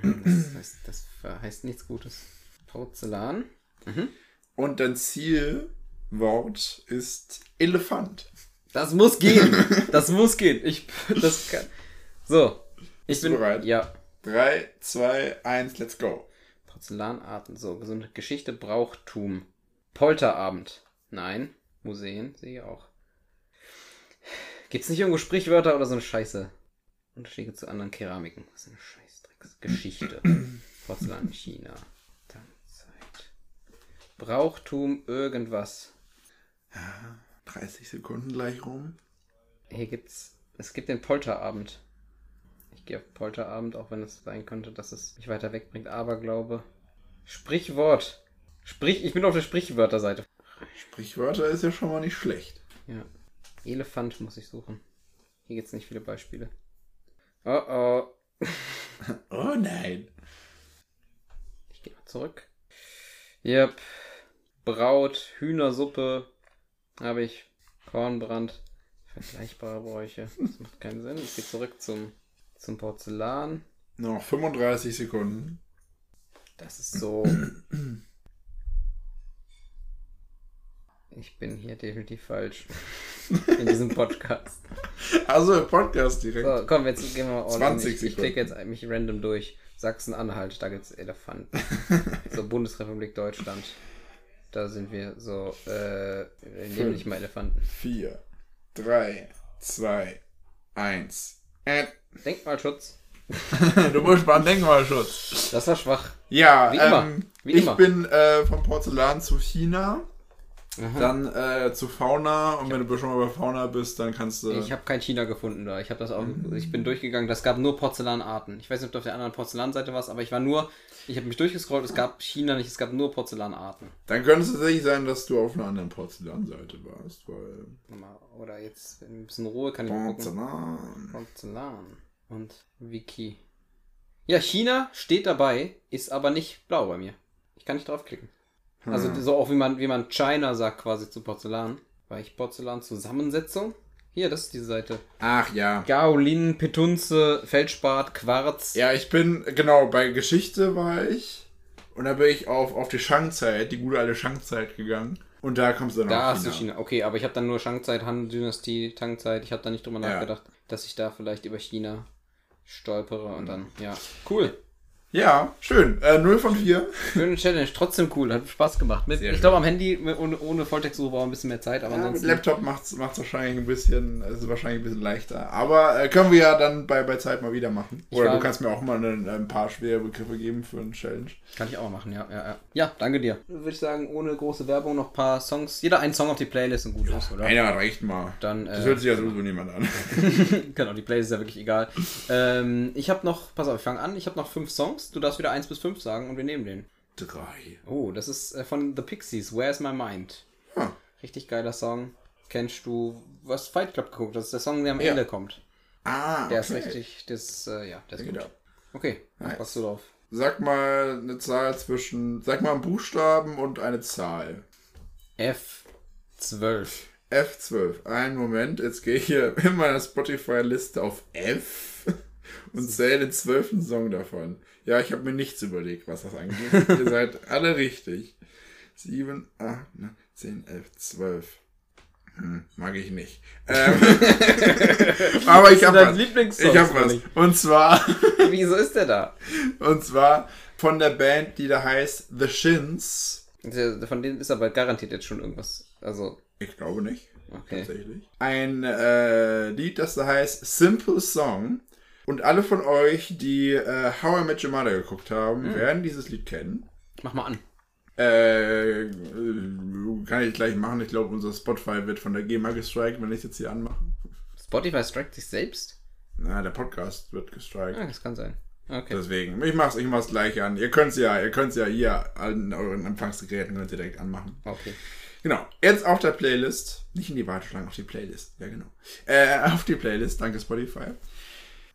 Das heißt, das heißt nichts Gutes. Porzellan. Und dein Zielwort ist Elefant. Das muss gehen. <laughs> Das muss gehen. Ich, das kann. So. Ich du bin bereit? Ja. 3, 2, 1, let's go. Porzellanarten. So, gesunde Geschichte, Brauchtum. Polterabend. Nein. Museen sehe ich auch. Gibt's nicht irgendwo Sprichwörter oder so eine Scheiße? Unterschiede zu anderen Keramiken. Was ist eine Scheißdrecks? Geschichte. <clears throat> Porzellan China. Tangzeit. Brauchtum, irgendwas. 30 Sekunden gleich rum. Hier gibt's. Es gibt den Polterabend. Ich gehe auf Polterabend, auch wenn es sein könnte, dass es mich weiter wegbringt. Aber glaube. Sprichwort. Sprich, ich bin auf der Sprichwörterseite. Sprichwörter ist ja schon mal nicht schlecht. Ja. Elefant muss ich suchen. Hier gibt's nicht viele Beispiele. Oh oh. <laughs> Oh nein. Ich gehe mal zurück. Yep. Braut, Hühnersuppe habe ich. Kornbrand. Vergleichbare Bräuche. Das macht keinen Sinn. Ich gehe zurück zum, zum Porzellan. Noch 35 Sekunden. Das ist so. <clears throat> Ich bin hier definitiv falsch. <laughs> In diesem Podcast. Also Podcast direkt. So, komm, jetzt gehen wir mal all in. 20 Ich, ich klicke jetzt mich random durch. Sachsen-Anhalt, da gibt's Elefanten. <laughs> so, Bundesrepublik Deutschland. Da sind wir so, äh, wir nehmen nicht mal Elefanten. 4, 3, 2, 1. Äh, Denkmalschutz. <laughs> du musst beim Denkmalschutz. Das war schwach. Ja, Wie immer. ähm, Wie ich immer. bin äh, vom Porzellan zu China, Aha. dann äh, zu Fauna und wenn du schon mal bei Fauna bist, dann kannst du. Ich habe kein China gefunden da. Ich habe das auch. Mhm. Ich bin durchgegangen. Das gab nur Porzellanarten. Ich weiß nicht, ob du auf der anderen Porzellanseite warst, aber ich war nur. Ich habe mich durchgescrollt. Es gab China nicht. Es gab nur Porzellanarten. dann könnte es tatsächlich sein, dass du auf einer anderen Porzellanseite warst, weil. Oder jetzt in ein bisschen Ruhe kann ich mal gucken. Porzellan. Porzellan und Wiki. Ja, China steht dabei, ist aber nicht blau bei mir. Ich kann nicht draufklicken. Also Hm. so auch wie man wie man China sagt quasi zu Porzellan. Weich Porzellan Zusammensetzung. Hier, das ist die Seite. Ach ja. Gaolin, Petunze, Feldspat, Quarz. Ja, ich bin, genau, bei Geschichte war ich. Und da bin ich auf, auf die Shang-Zeit, die gute alte Shang-Zeit gegangen. Und da kommst du dann Da auf hast du China. Okay, aber ich habe dann nur Shang-Zeit, Han-Dynastie, Tang-Zeit. Ich habe da nicht drüber Ja. nachgedacht, dass ich da vielleicht über China stolpere und dann, ja. Cool. Ja, schön. Äh, 0 von 4. <laughs> Schöne Challenge, trotzdem cool, hat Spaß gemacht. Mit, ich glaube am Handy mit, ohne, ohne Volltextsuche braucht ein bisschen mehr Zeit, aber Ja, mit ansonsten. Laptop macht's macht's wahrscheinlich ein bisschen, ist wahrscheinlich ein bisschen leichter. Aber äh, können wir ja dann bei, bei Zeit mal wieder machen. Oder war- du kannst mir auch mal ein, ein paar schwere Begriffe geben für eine Challenge. Kann ich auch machen, ja, ja, ja. Ja, danke dir. Würde ich sagen, ohne große Werbung noch ein paar Songs. Jeder ein Song auf die Playlist und gut ist, oder? Einer reicht mal. Dann, Das äh, hört sich ja sowieso niemand an. <laughs> genau, die Playlist ist ja wirklich egal. ähm, ich habe noch, pass auf, ich fange an. Ich habe noch fünf Songs. Du darfst wieder eins bis fünf sagen und wir nehmen den. Drei. Oh, das ist äh, von The Pixies, Where's My Mind? Huh. Richtig geiler Song. Kennst du, was Fight Club geguckt? Das ist der Song, der am Ja. Ende kommt. Ah, Der ist okay. richtig, das, äh, ja, der ist Genau. gut. Okay, was Nice. passt du drauf? Sag mal eine Zahl zwischen, sag mal einen Buchstaben und eine Zahl. F12. F12. Einen Moment, jetzt gehe ich hier in meiner Spotify-Liste auf F <laughs> und zähle den zwölften Song davon. Ja, ich habe mir nichts überlegt, was das angeht. Ihr <laughs> seid alle richtig. 7, 8, 9, 10, 11, 12. Hm, mag ich nicht. Ähm, <laughs> aber ich habe was. Lieblingssong, Ich habe was. Und zwar <laughs> Wieso ist der da? Und zwar von der Band, die da heißt The Shins. Von denen ist aber garantiert jetzt schon irgendwas. Also, Ich glaube nicht. okay. Tatsächlich. Ein äh, Lied, das da heißt Simple Song. Und alle von euch, die äh, How I Met Your Mother geguckt haben, werden dieses Lied kennen. Mach mal an. Äh, kann ich gleich machen. Ich glaube, unser Spotify wird von der GEMA gestrikt, wenn ich es jetzt hier anmache. Spotify strikt sich selbst? Na, der Podcast wird gestrikt. Ah, das kann sein. Okay. Deswegen, ich mach's, ich mach's gleich an. Ihr könnt's ja, ihr könnt's ja hier an euren Empfangsgeräten könnt ihr direkt anmachen. Okay. Genau. Jetzt auf der Playlist. Nicht in die Warteschlange, auf die Playlist. Ja, genau. Äh, auf die Playlist. Danke, Spotify.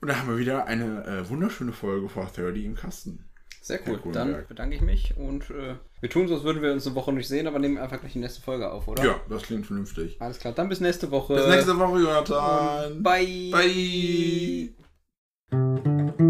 Und da haben wir wieder eine äh, wunderschöne Folge vor 30 im Kasten. Sehr cool. Dann bedanke ich mich und äh, wir tun so, als würden wir uns eine Woche nicht sehen, aber nehmen einfach gleich die nächste Folge auf, oder? Ja, das klingt vernünftig. Alles klar, dann bis nächste Woche. Bis nächste Woche, Jonathan. Bye. Bye.